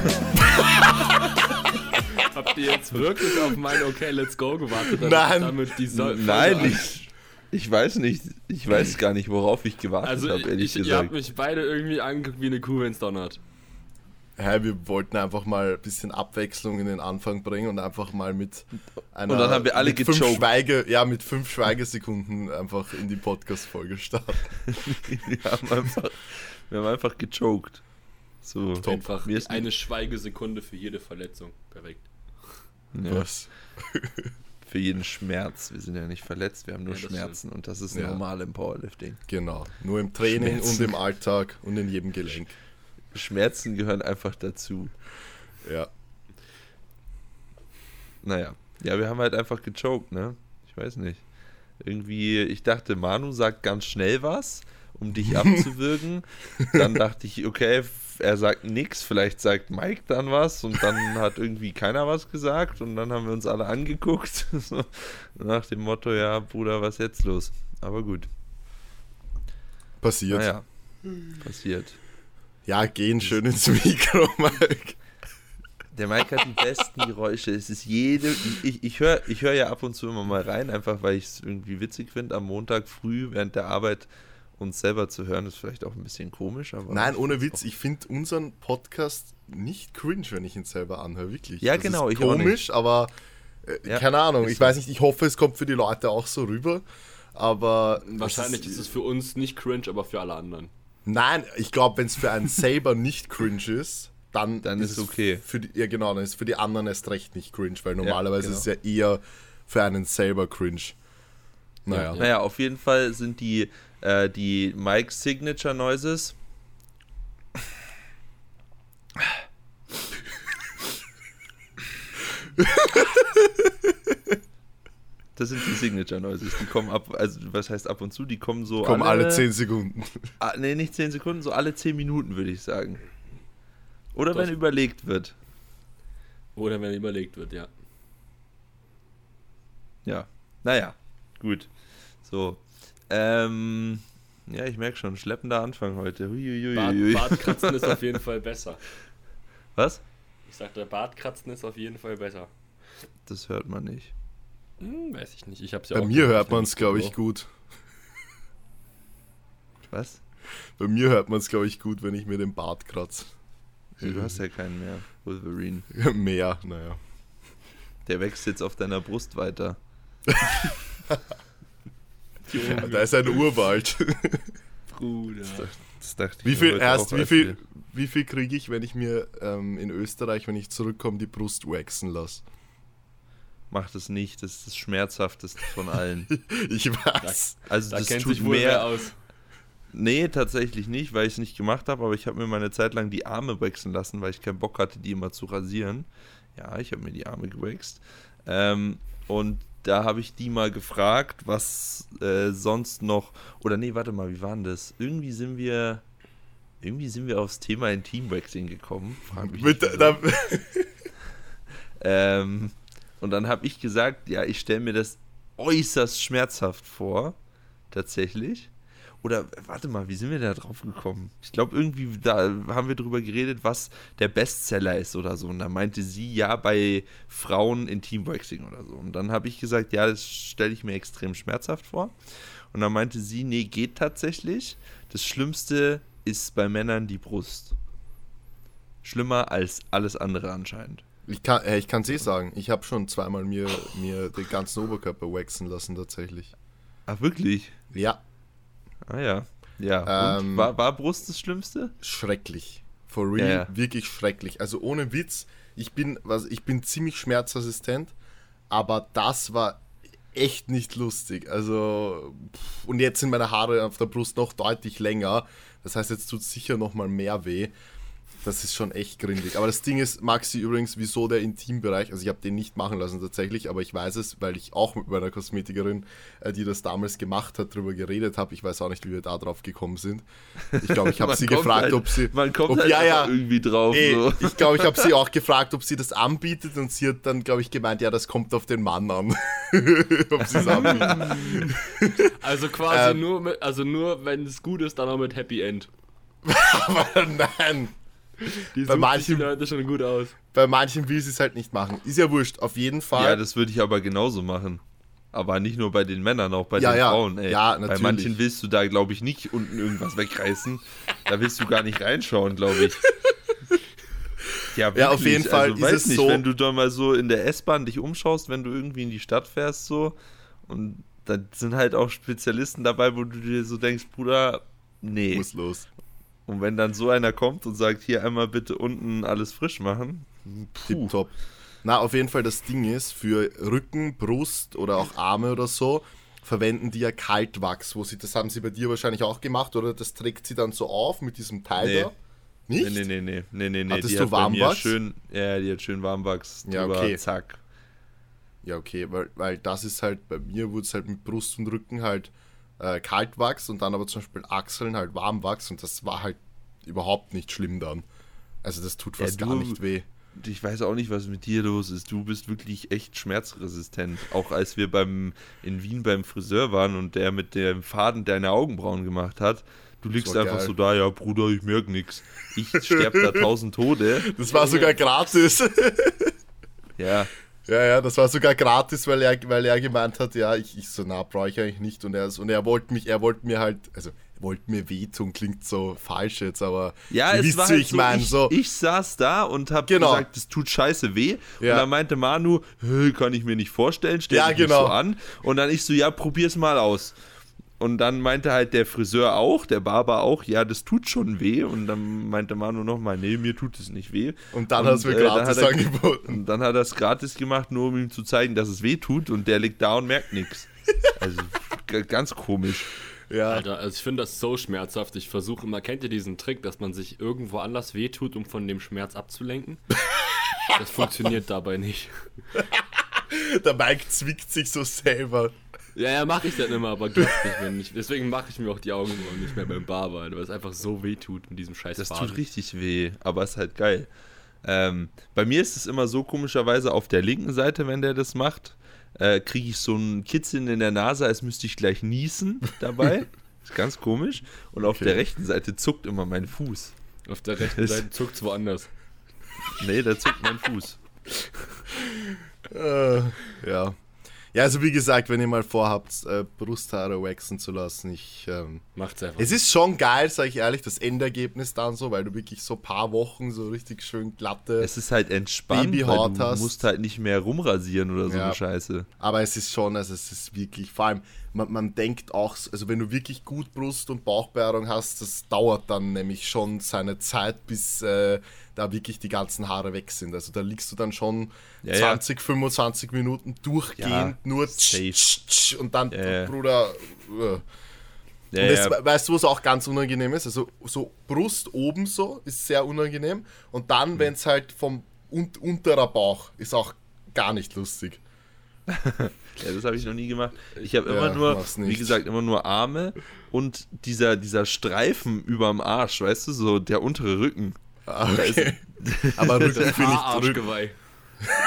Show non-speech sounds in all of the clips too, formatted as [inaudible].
[laughs] Habt ihr jetzt wirklich auf mein Okay, let's go gewartet? Nein. Damit die Sol Nein, ich, ich weiß nicht. Ich weiß gar nicht, worauf ich gewartet Also, habe, ehrlich ich, ihr gesagt. habt mich beide irgendwie angeguckt wie eine Kuh, wenn's donnert. Hey, wir wollten einfach mal ein bisschen Abwechslung in den Anfang bringen und einfach mal mit einer. Und dann haben wir alle mit fünf. Schweige, Ja, mit fünf Schweigesekunden einfach in die Podcast-Folge starten. [laughs] wir, haben einfach, wir haben einfach gechoked. So, Einfach Mir ist eine Schweigesekunde für jede Verletzung. Perfekt. ja, Was? [laughs] für jeden Schmerz. Wir sind ja nicht verletzt, wir haben nur Ja, Schmerzen und das ist Ja. normal im Powerlifting. Genau. Nur im Training Schmerzen. und im Alltag und in jedem Gelenk. Schmerzen gehören einfach dazu. Ja. Naja, ja, wir haben halt einfach gechoked, ne? Ich weiß nicht. Irgendwie, ich dachte, Manu sagt ganz schnell was, um dich [laughs] abzuwürgen. dann dachte ich, okay, er sagt nichts, vielleicht sagt Mike dann was und dann hat irgendwie keiner was gesagt und dann haben wir uns alle angeguckt. [laughs] so, nach dem Motto, ja, Bruder, was jetzt los? Aber gut, Passiert. naja, passiert. Ja, gehen schön ins Mikro, Mike. Der Mike hat die besten Geräusche. Es ist jede. Ich, ich, ich höre ich hör ja ab und zu immer mal rein, einfach weil ich es irgendwie witzig finde, am Montag früh während der Arbeit uns selber zu hören. Ist vielleicht auch ein bisschen komisch, aber. Nein, ohne Witz, ich finde unseren Podcast nicht cringe, wenn ich ihn selber anhöre, wirklich. Ja, Das genau, Ist ich auch komisch, aber äh, Ja, keine Ahnung. ist Ich weiß nicht, ich hoffe, es kommt für die Leute auch so rüber. Aber Wahrscheinlich das ist es für uns nicht cringe, aber für alle anderen. Nein, ich glaube, wenn es für einen selber nicht cringe ist, dann, Dann ist es okay. Für die, ja, genau, dann ist es für die anderen erst recht nicht cringe, weil normalerweise genau. ist es ja eher für einen selber cringe. Naja. Naja, auf jeden Fall sind die, äh, die Mike Signature Noises. Das sind die Signature Noises. Die kommen ab, also was heißt ab und zu? Die kommen so. Kommen alle 10 Sekunden. Ah, nee, nicht 10 Sekunden, so alle 10 Minuten, würde ich sagen. Oder Doch. wenn überlegt wird. Oder wenn überlegt wird, ja. Ja. Naja, gut. So. Ähm. Ja, ich merke schon, schleppender Anfang heute. Bart, Huiuiui. Bartkratzen ist auf [laughs] jeden Fall besser. Was? Ich sagte, Bartkratzen ist auf jeden Fall besser. Das hört man nicht. Hm, weiß ich nicht. Ich hab's ja Bei auch mir hört man es, glaube ich, gut. Was? Bei mir hört man es, glaube ich, gut, wenn ich mir den Bart kratze. Du hast ja keinen mehr, Wolverine. Mehr, naja. Der wächst jetzt auf deiner Brust weiter. [laughs] Ja, da ist ein Urwald. [laughs] Bruder. Das dachte ich Wie mir viel, erst, wie viel, wie viel kriege ich, wenn ich mir ähm, in Österreich, wenn ich zurückkomme, die Brust waxen lasse? Mach das nicht, das ist das Schmerzhafteste von allen. [laughs] Ich weiß. Also Da das kennt tut sich wohl wer mehr. aus. Nee, tatsächlich nicht, weil ich es nicht gemacht habe, aber ich habe mir meine Zeit lang die Arme wachsen lassen, weil ich keinen Bock hatte, die immer zu rasieren. Ja, ich habe mir die Arme gewaxt. Ähm, und da habe ich die mal gefragt, was äh, sonst noch. Oder nee, warte mal, wie war denn das? Irgendwie sind wir. Irgendwie sind wir aufs Thema Intimwaxing gekommen. Frag mich Mit, da, [laughs] ähm, und dann habe ich gesagt, ja, ich stelle mir das äußerst schmerzhaft vor, tatsächlich. Oder warte mal, wie sind wir da drauf gekommen? Ich glaube, irgendwie da haben wir drüber geredet, was der Bestseller ist oder so. Und da meinte sie, ja, bei Frauen Intimwaxing oder so. Und dann habe ich gesagt, ja, das stelle ich mir extrem schmerzhaft vor. Und dann meinte sie, nee, geht tatsächlich. Das Schlimmste ist bei Männern die Brust. Schlimmer als alles andere anscheinend. ich kann äh, ich kann's eh sagen. Ich habe schon zweimal mir, mir den ganzen Oberkörper waxen lassen, tatsächlich. Ach, wirklich? Ja, Ah ja. Ja. Ähm, und war, war Brust das Schlimmste? schrecklich. For real, Ja, ja. wirklich schrecklich. Also ohne Witz, ich bin, was, ich bin ziemlich schmerzresistent, aber das war echt nicht lustig. Also, pff, und jetzt sind meine Haare auf der Brust noch deutlich länger. Das heißt, jetzt tut sicher noch mal mehr weh. Das ist schon echt grindig. Aber das Ding ist, Maxi übrigens, wieso der Intimbereich, also ich habe den nicht machen lassen tatsächlich, aber ich weiß es, weil ich auch mit meiner Kosmetikerin, äh, die das damals gemacht hat, drüber geredet habe. Ich weiß auch nicht, wie wir da drauf gekommen sind. Ich glaube, ich habe [laughs] sie gefragt, halt, ob sie... Man kommt ob, halt ja, ja, irgendwie drauf. Ey, so. ich glaube, ich habe sie [laughs] auch gefragt, ob sie das anbietet und sie hat dann, glaube ich, gemeint, ja, das kommt auf den Mann an. [laughs] ob sie es anbietet. Also quasi Ähm. nur mit, also nur wenn es gut ist, dann auch mit Happy End. Aber nein. [laughs] Die Bei manchen- die Leute schon gut aus. Bei manchen will sie es halt nicht machen. Ist ja wurscht, auf jeden Fall. Ja, das würde ich aber genauso machen. Aber nicht nur bei den Männern, auch bei Ja, den ja. Frauen. Ey. Ja, bei natürlich. manchen willst du da, glaube ich, nicht unten irgendwas wegreißen. Da willst du gar nicht reinschauen, glaube ich. Ja, [laughs] Ja, auf jeden Fall Also, ist weiß es nicht, so- wenn du da mal so in der S-Bahn dich umschaust, wenn du irgendwie in die Stadt fährst, so und da sind halt auch Spezialisten dabei, wo du dir so denkst, Bruder, nee. muss los. Und wenn dann so einer kommt und sagt, hier einmal bitte unten alles frisch machen, puh. Tipptopp. Na, auf jeden Fall das Ding ist, für Rücken, Brust oder auch Arme oder so, verwenden die ja Kaltwachs. Wo sie, das haben sie bei dir wahrscheinlich auch gemacht, oder? Das trägt sie dann so auf mit diesem Teil Nee. da. Nicht? Nee, nee, nee, nee, nee, nee, nee. Hattest die du Warmwachs? schön, ja, die hat schön Warmwachs Ja, drüber, okay. zack. Ja, okay, weil, weil das ist halt, bei mir wurde es halt mit Brust und Rücken halt äh, Kaltwachs und dann aber zum Beispiel Achseln halt Warmwachs und das war halt überhaupt nicht schlimm dann. Also das tut Ja, fast du- gar nicht weh. Ich weiß auch nicht, was mit dir los ist. Du bist wirklich echt schmerzresistent. Auch als wir beim in Wien beim Friseur waren und der mit dem Faden deine Augenbrauen gemacht hat, du liegst einfach geil. so da, ja Bruder, ich merk nix. Ich sterb da [laughs] tausend Tode. Das war sogar gratis. Ja, Ja, ja, das war sogar gratis, weil er, weil er gemeint hat, ja, ich, ich so, na, brauche ich eigentlich nicht. Und er, und er wollte mich, er wollte mir halt, also, er wollte mir wehtun, klingt so falsch jetzt, aber Ja, es wisst, war halt ich so, meine, ich, so, ich saß da und hab Genau. gesagt, es tut scheiße weh. Ja. Und dann meinte Manu, "Hä, kann ich mir nicht vorstellen, stell Ja, dich genau. so an. Und dann ich so, ja, probier's mal aus. Und dann meinte halt der Friseur auch, der Barber auch, ja, das tut schon weh. Und dann meinte Manu nochmal, nee, mir tut es nicht weh. und dann hat es mir äh, dann gratis hat er- angeboten. Und dann hat er es gratis gemacht, nur um ihm zu zeigen, dass es weh tut. Und der liegt da und merkt nichts. Also ganz komisch. Ja, Alter, also ich finde das so schmerzhaft. Ich versuche immer, kennt ihr diesen Trick, dass man sich irgendwo anders wehtut, um von dem Schmerz abzulenken? Das funktioniert dabei nicht. [laughs] der Mike zwickt sich so selber. Ja, ja, mache ich dann immer, aber klappt nicht, wenn ich. Deswegen mache ich mir auch die Augenbrauen nicht mehr beim Barber, weil es einfach so weh tut mit diesem scheiß Das Faden. tut richtig weh, aber ist halt geil. Ähm, bei mir ist es immer so komischerweise auf der linken Seite, wenn der das macht, äh, kriege ich so ein Kitzeln in der Nase, als müsste ich gleich niesen dabei. [laughs] ist ganz komisch. Und auf Okay. der rechten Seite zuckt immer mein Fuß. Auf der rechten Seite zuckt es woanders. Nee, da zuckt mein Fuß. [laughs] Äh, ja. Ja, also wie gesagt, wenn ihr mal vorhabt, äh, Brusthaare waxen zu lassen, ich. Ähm, Macht's einfach. es ist schon geil, sag ich ehrlich, das Endergebnis dann so, weil du wirklich so ein paar Wochen so richtig schön glatte. Es ist halt entspannt, weil du hast. musst halt nicht mehr rumrasieren oder so Ja. eine Scheiße. Aber es ist schon, also es ist wirklich, vor allem, man, man denkt auch, also wenn du wirklich gut Brust- und Bauchbehaarung hast, das dauert dann nämlich schon seine Zeit, bis äh, da wirklich die ganzen Haare weg sind. Also da liegst du dann schon Ja, ja. 20, 25 Minuten durchgehend Ja, nur safe. tsch, tsch, und dann, Ja, ja. Bruder, äh. Ja, und das, ja. weißt du, was auch ganz unangenehm ist? Also so Brust oben so ist sehr unangenehm und Mhm. dann, wenn es halt vom un unterer Bauch ist auch gar nicht lustig. Ja, das habe ich noch nie gemacht. Ich habe immer Ja, nur, wie gesagt, immer nur Arme und dieser, dieser Streifen überm Arsch, weißt du, so der untere Rücken. Ah, Okay. [laughs] Aber Rücken finde ich Rücken. Haararschgeweih.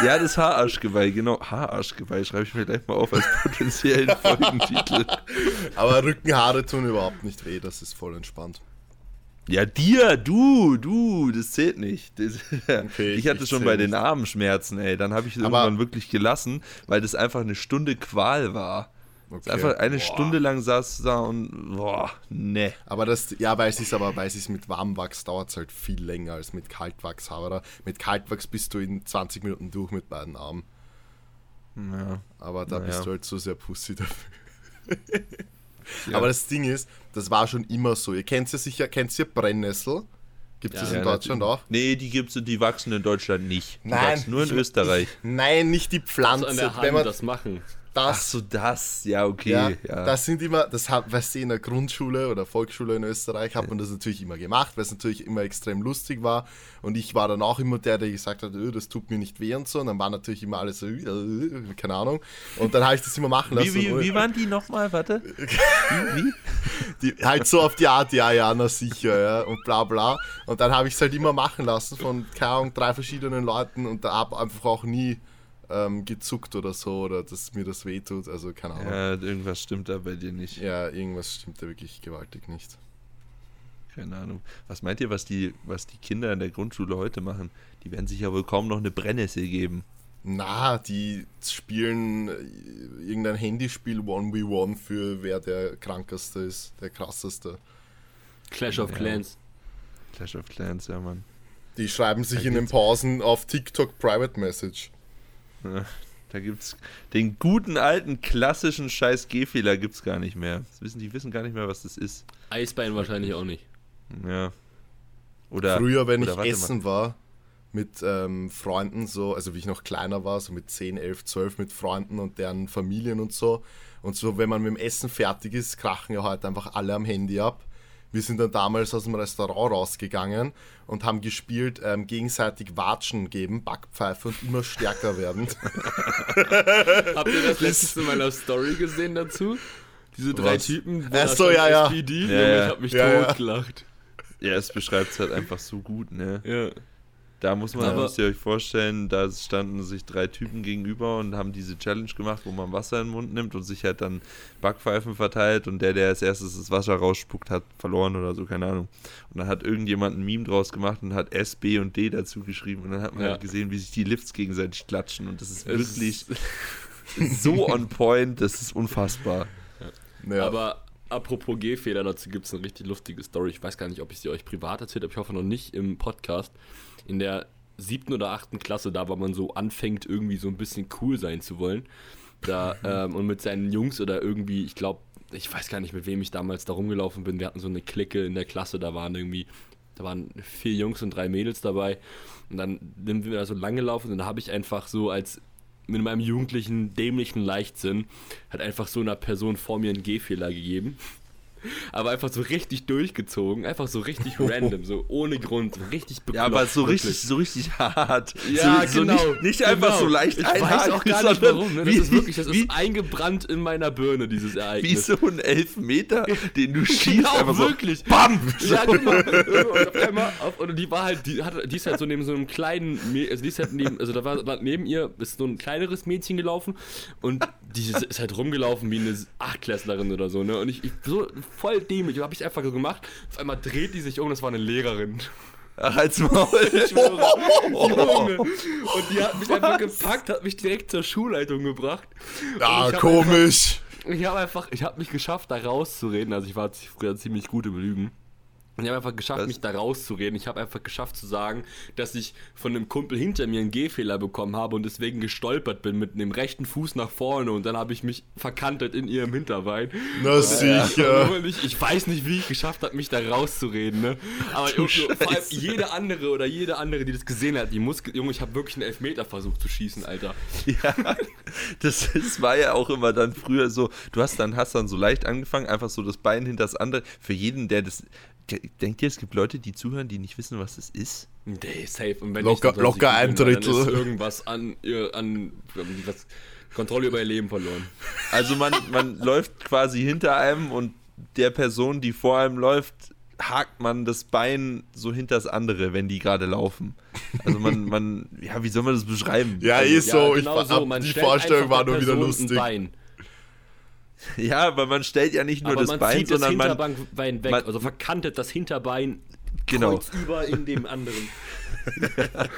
Ja, das Haararschgeweih, genau. Haararschgeweih schreibe ich mir gleich mal auf als potenziellen [laughs] Folgentitel. Aber Rückenhaare tun überhaupt nicht weh, das ist voll entspannt. Ja, dir, du, du, das zählt nicht. Das, [laughs] Okay, ich ich- hatte ich schon bei den nicht. Armen Schmerzen, ey. Dann habe ich es irgendwann wirklich gelassen, weil das einfach eine Stunde Qual war. Okay. Einfach eine Boah. Stunde lang saß da und boah, ne. Aber das, ja, weil es ist aber, weil es ist mit Warmwachs dauert es halt viel länger als mit Kaltwachs. Aber mit Kaltwachs bist du in 20 Minuten durch mit beiden Armen. Ja. Aber da Naja. bist du halt so sehr Pussy dafür. [laughs] [laughs] Ja. Aber das Ding ist, das war schon immer so. Ihr kennt ja sicher, kennt ihr Brennnessel? Gibt es Ja, das in Ja, Deutschland auch? Nee, die gibt's, die wachsen in Deutschland nicht. Die Nein, wachsen nur in ich- Österreich. Nein, nicht die Pflanze. So an der Wenn Hand man das machen. Ach das so, das. Ja, okay. Ja, Ja, das sind immer, das hat, weißt du, in der Grundschule oder Volksschule in Österreich hat man das natürlich immer gemacht, weil es natürlich immer extrem lustig war. Und ich war dann auch immer der, der gesagt hat, "Ö, das tut mir nicht weh und so. Und dann waren natürlich immer alle so, "Äh, keine Ahnung. Und dann habe ich das immer machen lassen. Wie, wie, wie waren die nochmal? Warte. Wie? wie? die, halt so auf die Art, ja, ja, na sicher, ja, und bla bla. Und dann habe ich es halt immer machen lassen von, keine Ahnung, drei verschiedenen Leuten und da habe einfach auch nie ähm, gezuckt oder so oder dass mir das wehtut. Also keine Ahnung. Ja, irgendwas stimmt da bei dir nicht. Ja, irgendwas stimmt da wirklich gewaltig nicht. keine Ahnung. Was meint ihr, was die, was die Kinder in der Grundschule heute machen? Die werden sich ja wohl kaum noch eine Brennnessel geben. Na, die spielen äh, irgendein Handyspiel 1v1 für wer der krankeste ist, der krasseste. Clash of Ja. Clans. Clash of Clans, ja, Mann. Die schreiben sich in den Pausen auf TikTok Private Message. Ja, [laughs] da gibt's den guten alten klassischen Scheiß G-Fehler gibt's gar nicht mehr. Das wissen, die wissen gar nicht mehr, was das ist. Eisbein wahrscheinlich auch nicht. Ja. Oder Früher, wenn oder ich essen war mit ähm, Freunden, so, also wie ich noch kleiner war, so mit 10, 11, 12 mit Freunden und deren Familien und so. Und so, wenn man mit dem Essen fertig ist, krachen ja heute einfach alle am Handy ab. Wir sind dann damals aus dem Restaurant rausgegangen und haben gespielt, ähm, gegenseitig Watschen geben, Backpfeife und immer stärker werden. [laughs] Habt ihr das letzte in meiner Story gesehen dazu? Diese drei Was? Typen. Ach da so, stand ja, ja. SPD, Ja, ja. ich hab mich Ja, ja. totgelacht. Ja, es beschreibt es halt einfach so gut, ne? Ja. Da muss man, Aber- müsst ihr euch vorstellen, da standen sich drei Typen gegenüber und haben diese Challenge gemacht, wo man Wasser in den Mund nimmt und sich halt dann Backpfeifen verteilt und der, der als erstes das Wasser rausspuckt, hat verloren oder so, keine Ahnung. Und dann hat irgendjemand ein Meme draus gemacht und hat S, B und D dazu geschrieben und dann hat man Ja. halt gesehen, wie sich die Lifts gegenseitig klatschen und das ist Es wirklich [laughs] so on point, das ist unfassbar. Naja, Aber apropos Gehfehler, dazu gibt es eine richtig lustige Story. Ich weiß gar nicht, ob ich sie euch privat erzählt habe. Ich hoffe noch nicht im Podcast. In der siebten oder achten Klasse, da wo man so anfängt, irgendwie so ein bisschen cool sein zu wollen. Da, [laughs] ähm, und mit seinen Jungs oder irgendwie, ich glaube, ich weiß gar nicht, mit wem ich damals da rumgelaufen bin. Wir hatten so eine Clique in der Klasse, da waren irgendwie, da waren vier Jungs und drei Mädels dabei. Und dann sind wir da so lang gelaufen und dann habe ich einfach so als mit meinem jugendlichen, dämlichen Leichtsinn hat einfach so einer Person vor mir einen Gehfehler gegeben. Aber einfach so richtig durchgezogen, einfach so richtig random, so ohne Grund, so richtig bekloppt. Ja, aber so wirklich. richtig, so richtig hart. Ja, so, genau. So nicht, nicht einfach genau. so leicht Ich weiß auch gar nicht warum. Ne? Das wie, ist wirklich, das wie, ist eingebrannt in meiner Birne, dieses wie Ereignis. so ein Elfmeter, den du [laughs] schießt. Genau, einfach wirklich. So, BAM! Ja, genau. Und auf einmal, auf, und die war halt, die, hat, die ist halt so neben so einem kleinen, also die ist halt neben, also da war, war neben ihr ist so ein kleineres Mädchen gelaufen und die ist, ist halt rumgelaufen wie eine Achtklässlerin oder so, ne? Und ich, ich so voll dämlich, habe ich einfach so gemacht. Auf einmal dreht die sich um, das war eine Lehrerin. Ach, als Maul. Ich schwöre. [laughs] Junge. Und die hat mich einfach gepackt, hat mich direkt zur Schulleitung gebracht. ah, komisch. Ich habe einfach, ich habe mich geschafft, da rauszureden. Also ich war früher ziemlich gut im Lügen. Und ich habe einfach geschafft, Was? mich da rauszureden. Ich habe einfach geschafft zu sagen, dass ich von einem Kumpel hinter mir einen Gehfehler bekommen habe und deswegen gestolpert bin mit dem rechten Fuß nach vorne und dann habe ich mich verkantet in ihrem Hinterbein. Na sicher. Und ich, ich weiß nicht, wie ich geschafft habe, mich da rauszureden, ne? Aber Junge, vor allem Scheiße. jede andere oder jede andere, die das gesehen hat, die muss, Junge, ich habe wirklich einen Elfmeter versucht zu schießen, Alter. Ja, das, das war ja auch immer dann früher so, du hast dann, hast dann so leicht angefangen, einfach so das Bein hinter das andere. Für jeden, der das. Denkt ihr, es gibt Leute, die zuhören, die nicht wissen, was das ist? Nee, safe. Und wenn Locker- locker ein googeln, weil Dann Drittel. ist irgendwas an, an was, Kontrolle über ihr Leben verloren. Also man, man läuft quasi hinter einem und der Person, die vor einem läuft, hakt man das Bein so hinter das andere, wenn die gerade laufen. Also man, man, ja, wie soll man das beschreiben? Ja, also, ist so. ich genau hab, so. Man die Vorstellung war nur wieder lustig. Ein Bein. [laughs] ja, aber man stellt ja nicht nur Aber das man Bein, zieht das sondern man, Hinterbein weg, man- also verkantet das Hinterbein Genau. über in dem anderen. [laughs]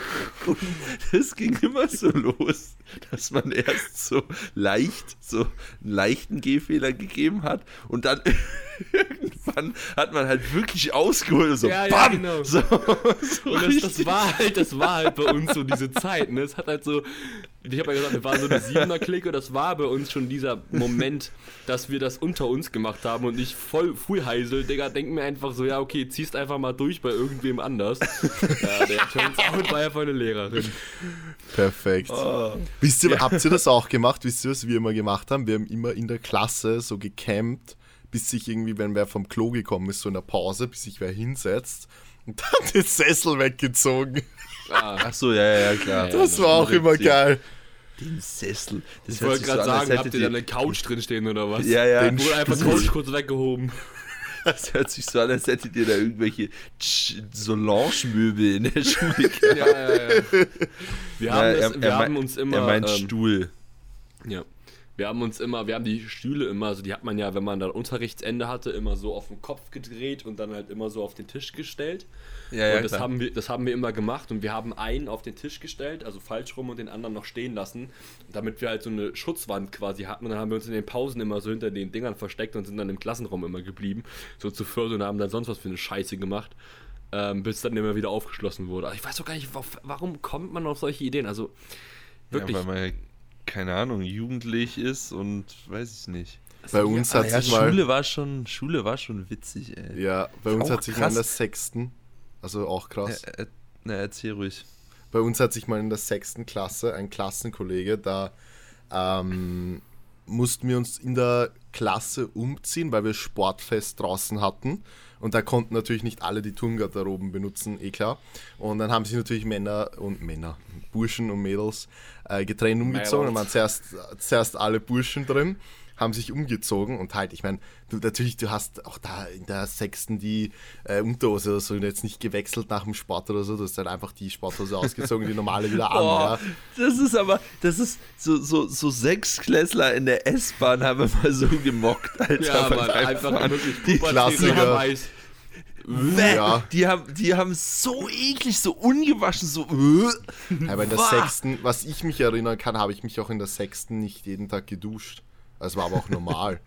das ging immer so los, dass man erst so leicht, so einen leichten Gehfehler gegeben hat und dann [laughs] irgendwann hat man halt wirklich ausgeholt so, Ja, ja, bam, genau. so, so [laughs] Und das, das war halt, das war halt bei uns so diese Zeit, ne? Es hat halt so, ich habe ja gesagt, wir waren so eine Siebener-Clique, das war bei uns schon dieser Moment, dass wir das unter uns gemacht haben und ich voll Fuhlheisel, Digga, denk mir einfach so, ja, okay, ziehst einfach mal durch bei irgendwem anders. Ja, der Turns out war ja voll eine Lehrerin. Perfekt. Oh. Wisst ihr, habt ihr das auch gemacht? Wisst ihr, was wir immer gemacht haben? Wir haben immer in der Klasse so gecampt, bis sich irgendwie, wenn wer vom Klo gekommen ist, so in der Pause, bis sich wer hinsetzt [laughs] und dann den Sessel weggezogen. Ah, Ach so, ja, ja, ja, klar. Ja, Das war auch immer geil. Den Sessel. Das ich wollte so gerade als sagen, habt ihr da eine Couch drin stehen oder was? Ja, ja. Den Wurde einfach [laughs] Stuhl. kurz, weggehoben. Das hört sich so an, als hättet ihr da irgendwelche Solange-Möbel in der Schule gehabt. Ja, ja, ja. Wir, haben, Ja, das, er- wir er haben uns immer. Er meint ähm, Stuhl. Ja. Wir haben uns immer, wir haben die Stühle immer, also die hat man ja, wenn man dann Unterrichtsende hatte, immer so auf den Kopf gedreht und dann halt immer so auf den Tisch gestellt. Ja, und das haben, wir, das haben wir immer gemacht und wir haben einen auf den Tisch gestellt, also falsch rum und den anderen noch stehen lassen, damit wir halt so eine Schutzwand quasi hatten und dann haben wir uns in den Pausen immer so hinter den Dingern versteckt und sind dann im Klassenraum immer geblieben, so zu viert und haben dann sonst was für eine Scheiße gemacht, ähm, bis dann immer wieder aufgeschlossen wurde. Aber ich weiß doch gar nicht, warum kommt man auf solche Ideen, also wirklich. Ja, weil man, keine Ahnung, jugendlich ist und weiß ich nicht. Bei uns Ah, hat ja, sich mal, Schule war schon, Schule war schon witzig, ey. ja, bei uns hat sich mal in der sechsten, also auch krass. Ä- ä- Na, erzähl ruhig. Bei uns hat sich mal in der sechsten Klasse ein Klassenkollege, da ähm, mussten wir uns in der Klasse umziehen, weil wir Sportfest draußen hatten. Und da konnten natürlich nicht alle die Turngarderoben benutzen, eh klar. Und dann haben sich natürlich Männer und Männer, Burschen und Mädels äh, getrennt umgezogen. Da waren zuerst, zuerst alle Burschen drin, haben sich umgezogen und halt, ich meine, du natürlich, du hast auch da in der sechsten die äh, Unterhose oder so jetzt nicht gewechselt nach dem Sport oder so, du hast halt einfach die Sporthose [laughs] ausgezogen, die normale wieder an. Oh, ja. das ist aber, das ist so, so, so Sechsklässler in der S-Bahn haben wir mal so gemockt, Alter. ja, weil man, einfach wirklich die Klassiker. Ja. Die haben, die haben so eklig, so ungewaschen, so. äh. Aber in der Wah. sechsten, was ich mich erinnern kann, habe ich mich auch in der sechsten nicht jeden Tag geduscht. Das war aber auch normal.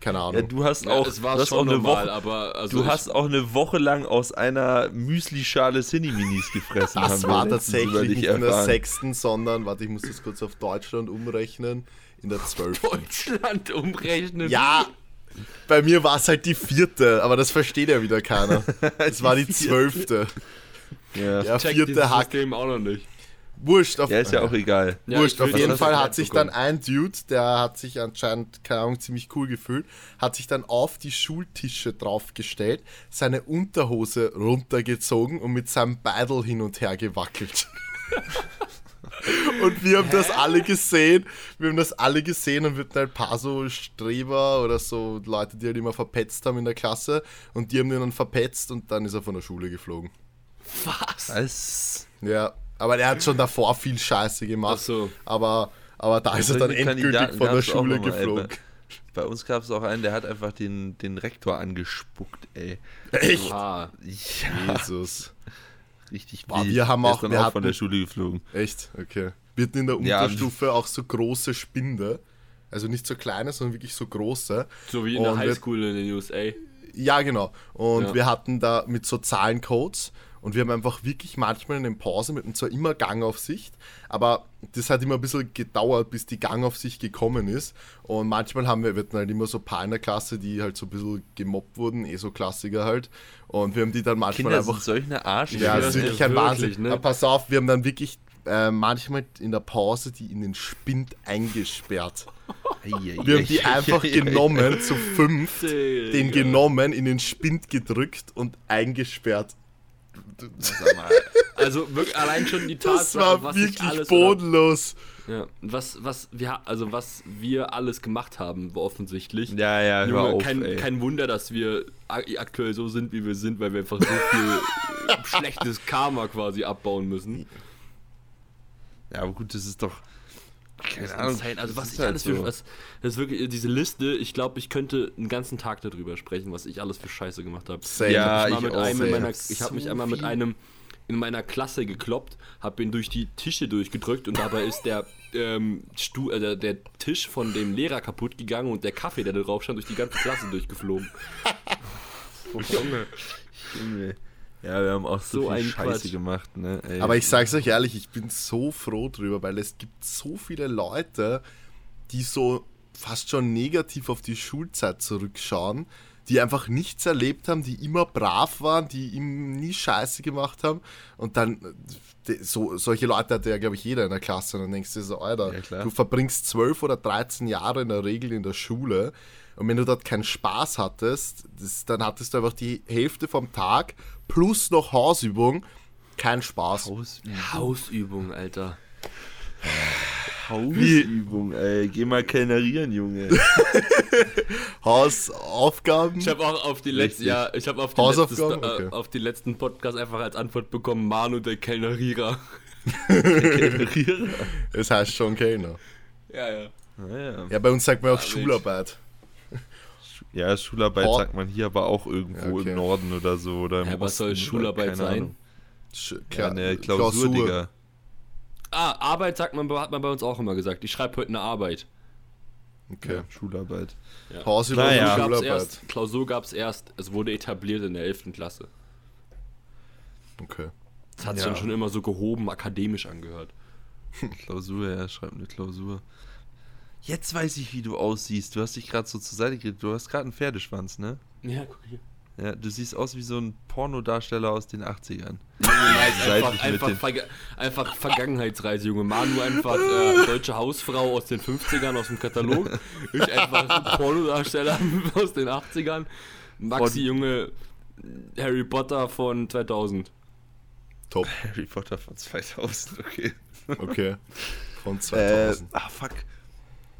Keine Ahnung. Ja, du hast auch, es war du hast schon auch eine normal, Woche, aber also du ich, hast auch eine Woche lang aus einer Müsli-Schale Cinni-Minis gefressen. das war tatsächlich nicht in der erfahren. sechsten, sondern, warte, ich muss das kurz auf Deutschland umrechnen, in der zwölften. Deutschland umrechnen. Ja, bei mir war es halt die vierte, aber das versteht ja wieder keiner. [laughs] Es war die zwölfte. Ja. Ja, Check vierte Hack. System auch noch nicht. Wurscht. Auf, ja, ist ja auch egal. Ja, Wurscht, auf jeden Fall hat sich dann ein Dude, der hat sich anscheinend, keine Ahnung, ziemlich cool gefühlt, hat sich dann auf die Schultische draufgestellt, seine Unterhose runtergezogen und mit seinem Beidel hin und her gewackelt. [laughs] und wir haben das alle gesehen, wir haben das alle gesehen und wir hatten halt ein paar so Streber oder so Leute, die halt immer verpetzt haben in der Klasse und die haben den dann verpetzt und dann ist er von der Schule geflogen. Was? Als Ja, aber er hat schon davor viel Scheiße gemacht. Ach so. Aber, aber da ist er dann endgültig Kandidaten von der Schule geflogen. Bei, bei uns gab es auch einen, der hat einfach den, den Rektor angespuckt, ey. Echt? Ah, Ja, Jesus. Richtig Boah, wild. wir haben auch- wir auch hatten- von der Schule geflogen. Echt? Okay. Wir hatten in der Ja. Unterstufe auch so große Spinde. Also nicht so kleine, sondern wirklich so große. so wie in der Highschool in den USA. Ja, genau. Und Ja. wir hatten da mit so Zahlencodes und wir haben einfach wirklich manchmal in den Pausen, wir hatten zwar immer Gangaufsicht, aber das hat immer ein bisschen gedauert, bis die Gangaufsicht gekommen ist. Und manchmal haben wir, wir hatten halt immer so ein paar in der Klasse, die halt so ein bisschen gemobbt wurden, eh so Klassiker halt. Und wir haben die dann manchmal Kinder einfach sind solche Arschlöcher. Ja, Ja, das ist wirklich wirklich, Wahnsinn. ne? Pass auf, wir haben dann wirklich äh, manchmal in der Pause die in den Spind eingesperrt. [laughs] Wir haben die einfach genommen, zu fünf, den genommen, in den Spind gedrückt und eingesperrt. Also wirklich allein schon die Das Tatsache, war was ich wirklich alles bodenlos. Ja, was, was wir, also was wir alles gemacht haben, offensichtlich. Ja, ja, Junge, auf, kein, ey. kein Wunder, dass wir ak- aktuell so sind, wie wir sind, weil wir einfach so viel [laughs] schlechtes Karma quasi abbauen müssen. Ja, aber gut, das ist doch. Keine Das ist Ahnung. insane. Also was ist ich halt alles für, so. was, das ist wirklich diese Liste. Ich glaube, ich könnte einen ganzen Tag darüber sprechen, was ich alles für Scheiße gemacht habe. Ja, ich ich mit auch, einem in ey. meiner, ich habe mich So einmal mit einem in meiner Klasse gekloppt, habe ihn durch die Tische durchgedrückt und dabei ist der, [laughs] ähm, Stu äh, der, der Tisch von dem Lehrer kaputt gegangen und der Kaffee, der da drauf stand, durch die ganze Klasse durchgeflogen. [laughs] Junge. Junge. Ja, wir haben auch so, So viel ein Scheiße Quatsch. gemacht, ne? Ey. Aber ich sag's euch ehrlich, ich bin so froh drüber, weil es gibt so viele Leute, die so fast schon negativ auf die Schulzeit zurückschauen, die einfach nichts erlebt haben, die immer brav waren, die ihm nie Scheiße gemacht haben. Und dann, äh, so, solche Leute hat ja, glaube ich, jeder in der Klasse. Und dann denkst du so, Alter, Ja, du verbringst 12 oder 13 Jahre in der Regel in der Schule. Und wenn du dort keinen Spaß hattest, das, dann hattest du einfach die Hälfte vom Tag plus noch Hausübung. Kein Spaß. Haus Hausübung, Alter. Hausübung, ey. Geh mal kellnerieren, Junge. [laughs] Hausaufgaben. Ich habe auch auf die letzten, ja, ich habe auf, die letztes- äh, Okay. auf die letzten Podcast einfach als Antwort bekommen, Manu der Kellnerierer. Kellnerierer. [laughs] Es heißt schon Kellner. Ja, ja. Naja. Ja, bei uns sagt man auch Ja, Schularbeit. Ja, Schularbeit Oh. sagt man hier aber auch irgendwo Ja, okay. im Norden oder so. Oder im Ja, was soll Schularbeit keine sein? Sch Ja, eine Klausur, Digga. Ah, Arbeit sagt man, hat man bei uns auch immer gesagt. Ich schreibe heute eine Arbeit. Okay. Ja, Schularbeit. Hausübung Naja. Schularbeit. erst, Klausur gab es erst, es wurde etabliert in der 11. Klasse. Okay. Das hat sich Ja. dann schon immer so gehoben, akademisch angehört. [laughs] Klausur, ja, schreib eine Klausur. Jetzt weiß ich, wie du aussiehst. Du hast dich gerade so zur Seite gedreht. Du hast gerade einen Pferdeschwanz, ne? Ja, guck hier. Ja, du siehst aus wie so ein Pornodarsteller aus den 80ern. [laughs] Einfach, Seitlich mit einfach, den- Verga einfach Vergangenheitsreise, Junge. Manu einfach äh, deutsche Hausfrau aus den 50ern aus dem Katalog. Ich einfach Pornodarsteller [laughs] aus den 80ern. Maxi, Von- Junge, Harry Potter von 2000. Top. Harry Potter von 2000, okay. Okay. Von Äh, 2000. ah, fuck.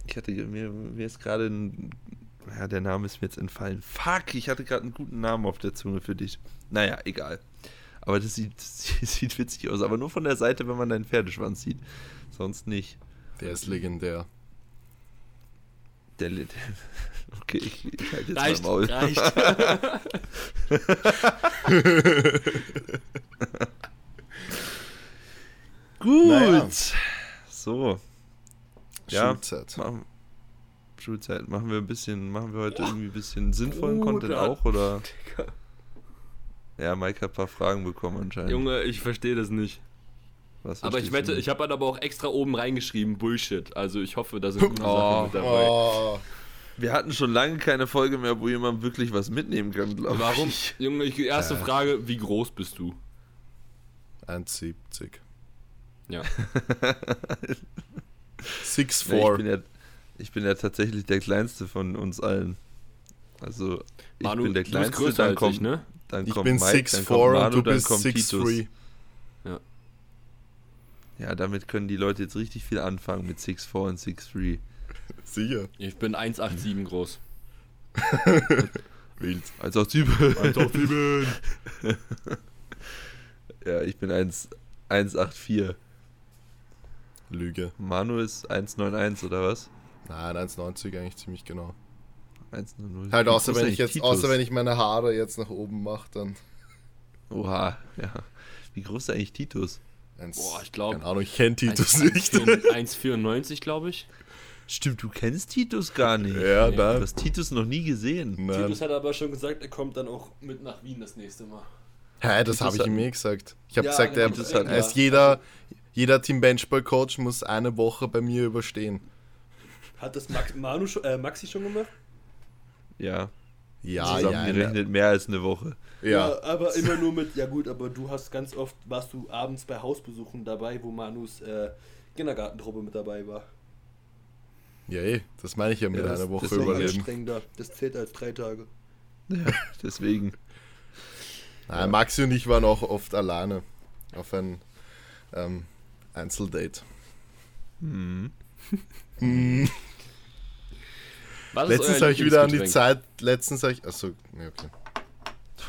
Ich hatte mir, mir ist gerade ein. Ja, der Name ist mir jetzt entfallen. Fuck, ich hatte gerade einen guten Namen auf der Zunge für dich. Naja, egal. Aber das sieht, [laughs] das sieht witzig aus. Aber nur von der Seite, wenn man deinen Pferdeschwanz sieht. Sonst nicht. Der ist legendär. Der, der [laughs] Okay, ich, ich halte jetzt Reicht, mein Maul. reicht. [laughs] Gut. Naja. So, Ja. Schulzeit. machen, Schulzeit. Machen wir ein bisschen, machen wir heute irgendwie ein bisschen sinnvollen Bruder. Content auch oder? Ja, Mike hat ein paar Fragen bekommen anscheinend. Junge, ich verstehe das nicht. Was Aber ich wette, ich habe halt aber auch extra oben reingeschrieben, Bullshit. Also ich hoffe, da sind gute Oh. [laughs] Sachen mit dabei. Oh, Wir hatten schon lange keine Folge mehr, wo jemand wirklich was mitnehmen kann, glaube Warum? ich. Junge, ich, erste Äh. Frage, wie groß bist du? 1,70. Ja. [laughs] [laughs] 6'4. Nee, ich, bin ja, ich bin ja tatsächlich der kleinste von uns allen. Also, ich Manu, bin der kleinste, größer dann kommt, ich, ne? dann ich kommt bin Mike, dann 6'4 kommt Manu, und du dann bist kommt Titus. 6'3. Ja, damit können die Leute jetzt richtig viel anfangen mit 6'4 und 6'3. [laughs] Sicher. Ich bin 1,87 groß. [laughs] Wild. Als auch Typ. 1,87. [laughs] ja, ich bin 1 184. Lüge. Manu ist 191 oder was? Nein, 1,90 eigentlich ziemlich genau. 100. Halt außer wenn ich jetzt, außer wenn ich meine Haare jetzt nach oben mache, dann. Oha, ja. Wie groß ist eigentlich Titus? Eins, Boah, ich glaub, Keine Ahnung, ich kenne Titus nicht. 1,94 glaube ich. Stimmt, du kennst Titus gar nicht. Ja, Du nein. hast Titus noch nie gesehen. Nein. Titus hat aber schon gesagt, er kommt dann auch mit nach Wien das nächste Mal. Hä, das habe ich ihm eh gesagt. Ich habe Ja, gesagt, er, er ist jeder, jeder Team Benchball Coach muss eine Woche bei mir überstehen. Hat das Max, Manu, schon- äh, Maxi schon gemacht? Ja, Ja, ja, zusammengerechnet mehr als eine Woche. ja. aber immer nur mit, ja gut, aber du hast ganz oft, warst du abends bei Hausbesuchen dabei, wo Manus äh, Kindergartentruppe mit dabei war. Ja, eh, das meine ich ja mit Ja, das- einer Woche deswegen überleben. Anstrengender. Das zählt als drei Tage. Ja, [laughs] deswegen. Nein, Maxi und ich waren auch oft alleine auf ein ähm, Einzeldate. Hm. [laughs] Ist Letztens habe ich wieder an die? Zeit, letztens habe ich, achso, nee, okay.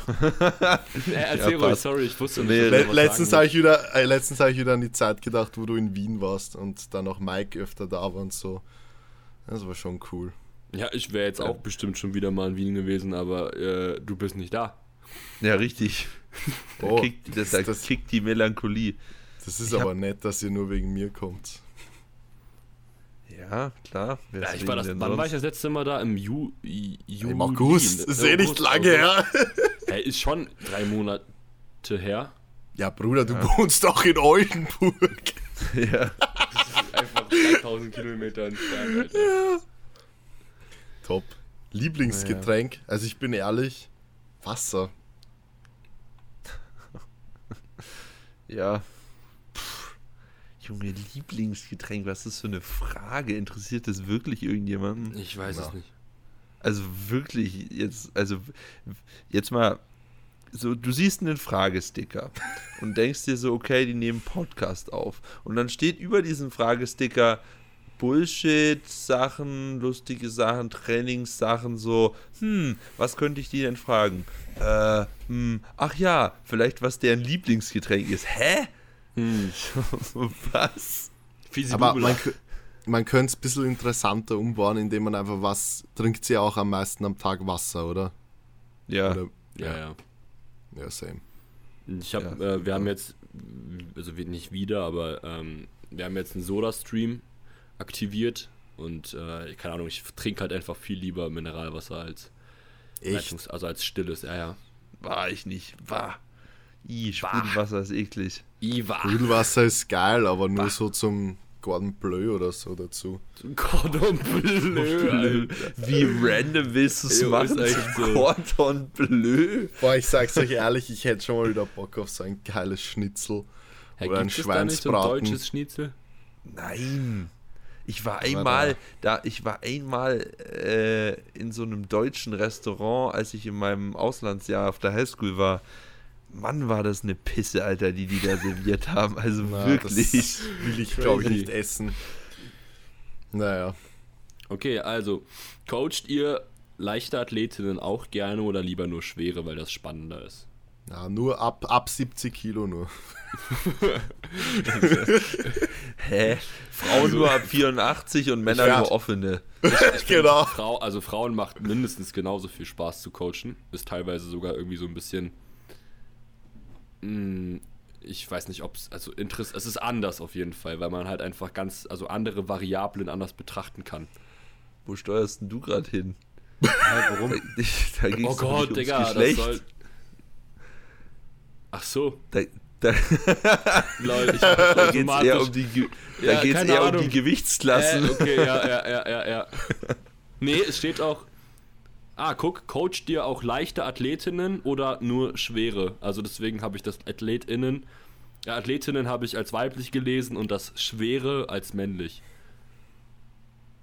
[laughs] Äh, erzähl Ja, ruhig, sorry, ich wusste Nee, nicht. Le du was letztens habe ich wieder, äh, letztens habe ich wieder an die Zeit gedacht, wo du in Wien warst und dann auch Mike öfter da war und so. Das war schon cool. Ja, ich wäre jetzt auch bestimmt schon wieder mal in Wien gewesen, aber äh, du bist nicht da. Ja, richtig. [laughs] Da, Oh, kickt, das, das- da das- kickt die Melancholie. Das ist Ich hab- aber nett, dass ihr nur wegen mir kommt. Ja, klar. Ja, ist ich war das, wann war ich sonst? das letzte Mal da? Im Ju, Ju, Juli? Im August, ist eh nicht lange August. her. [laughs] Hey, ist schon drei Monate her. Ja, Bruder, du wohnst doch in Oldenburg. [laughs] Ja. Einfach 3000 Kilometer entfernt, Alter. Top. Lieblingsgetränk, also ich bin ehrlich, Wasser. Ja. Junge, Lieblingsgetränk, was ist das für eine Frage? Interessiert das wirklich irgendjemanden? Ich weiß Ja. es nicht. Also wirklich, jetzt, also jetzt mal, so, du siehst einen Fragesticker [laughs] und denkst dir so, okay, die nehmen Podcast auf. Und dann steht über diesen Fragesticker Bullshit-Sachen, lustige Sachen, Trainingssachen, so, hm, was könnte ich die denn fragen? Äh, hm, ach ja, vielleicht was deren Lieblingsgetränk ist. Hä? Hm. [laughs] was? Aber man, man könnte es ein bisschen interessanter umbauen, indem man einfach was, trinkt sie auch am meisten am Tag Wasser, oder? Ja. oder Ja, ja. ja, same. Ich hab, Ja, äh, wir haben jetzt, also wir nicht wieder, aber ähm, wir haben jetzt einen Soda-Stream aktiviert und äh, keine Ahnung, ich trinke halt einfach viel lieber Mineralwasser als Echt? Leitungs-, also als stilles, ja, ja. War ich nicht. War. I, Sprudelwasser ist eklig. Iva. Sprudelwasser ist geil, aber nur Bah. so zum Gordon Bleu oder so dazu. Cordon Bleu. Wie random willst du es machen? so. Cordon Bleu. Boah, ich sag's euch ehrlich, ich hätte schon mal wieder Bock auf so ein geiles Schnitzel. Hey, Oder ein nicht so ein Schweinsbraten. deutsches Schnitzel? Nein. Ich war war einmal, da, ich war einmal äh, in so einem deutschen Restaurant, als ich in meinem Auslandsjahr auf der Highschool war. Mann, war das eine Pisse, Alter, die die da [laughs] serviert haben. Also Na, wirklich. Das will ich, glaube ich, nicht essen. Naja. Okay, also, coacht ihr leichte Athletinnen auch gerne oder lieber nur schwere, weil das spannender ist? Ja, nur ab, ab 70 Kilo nur. [laughs] Hä? Frauen nur ab 84 und Männer Ja. nur offene. [laughs] genau. Frau, also Frauen macht mindestens genauso viel Spaß zu coachen. Ist teilweise sogar irgendwie so ein bisschen. Mh, ich weiß nicht, ob es. Also Interess es ist anders auf jeden Fall, weil man halt einfach ganz, also andere Variablen anders betrachten kann. Wo steuerst denn du gerade hin? warum? Da, da Oh Gott, nicht Digga, das Geschlecht. soll. Ach so, Da, da, Lol, ich [laughs] da hab geht es automatisch. eher um die, Ge- da Ja, geht's keine eher um Ahnung. die Gewichtsklassen. Äh, okay, ja, ja, ja, ja, ja. Nee, es steht auch. Ah, guck, coach dir auch leichte Athletinnen oder nur schwere? Also deswegen habe ich das AthletInnen. Ja, Athletinnen habe ich als weiblich gelesen und das Schwere als männlich.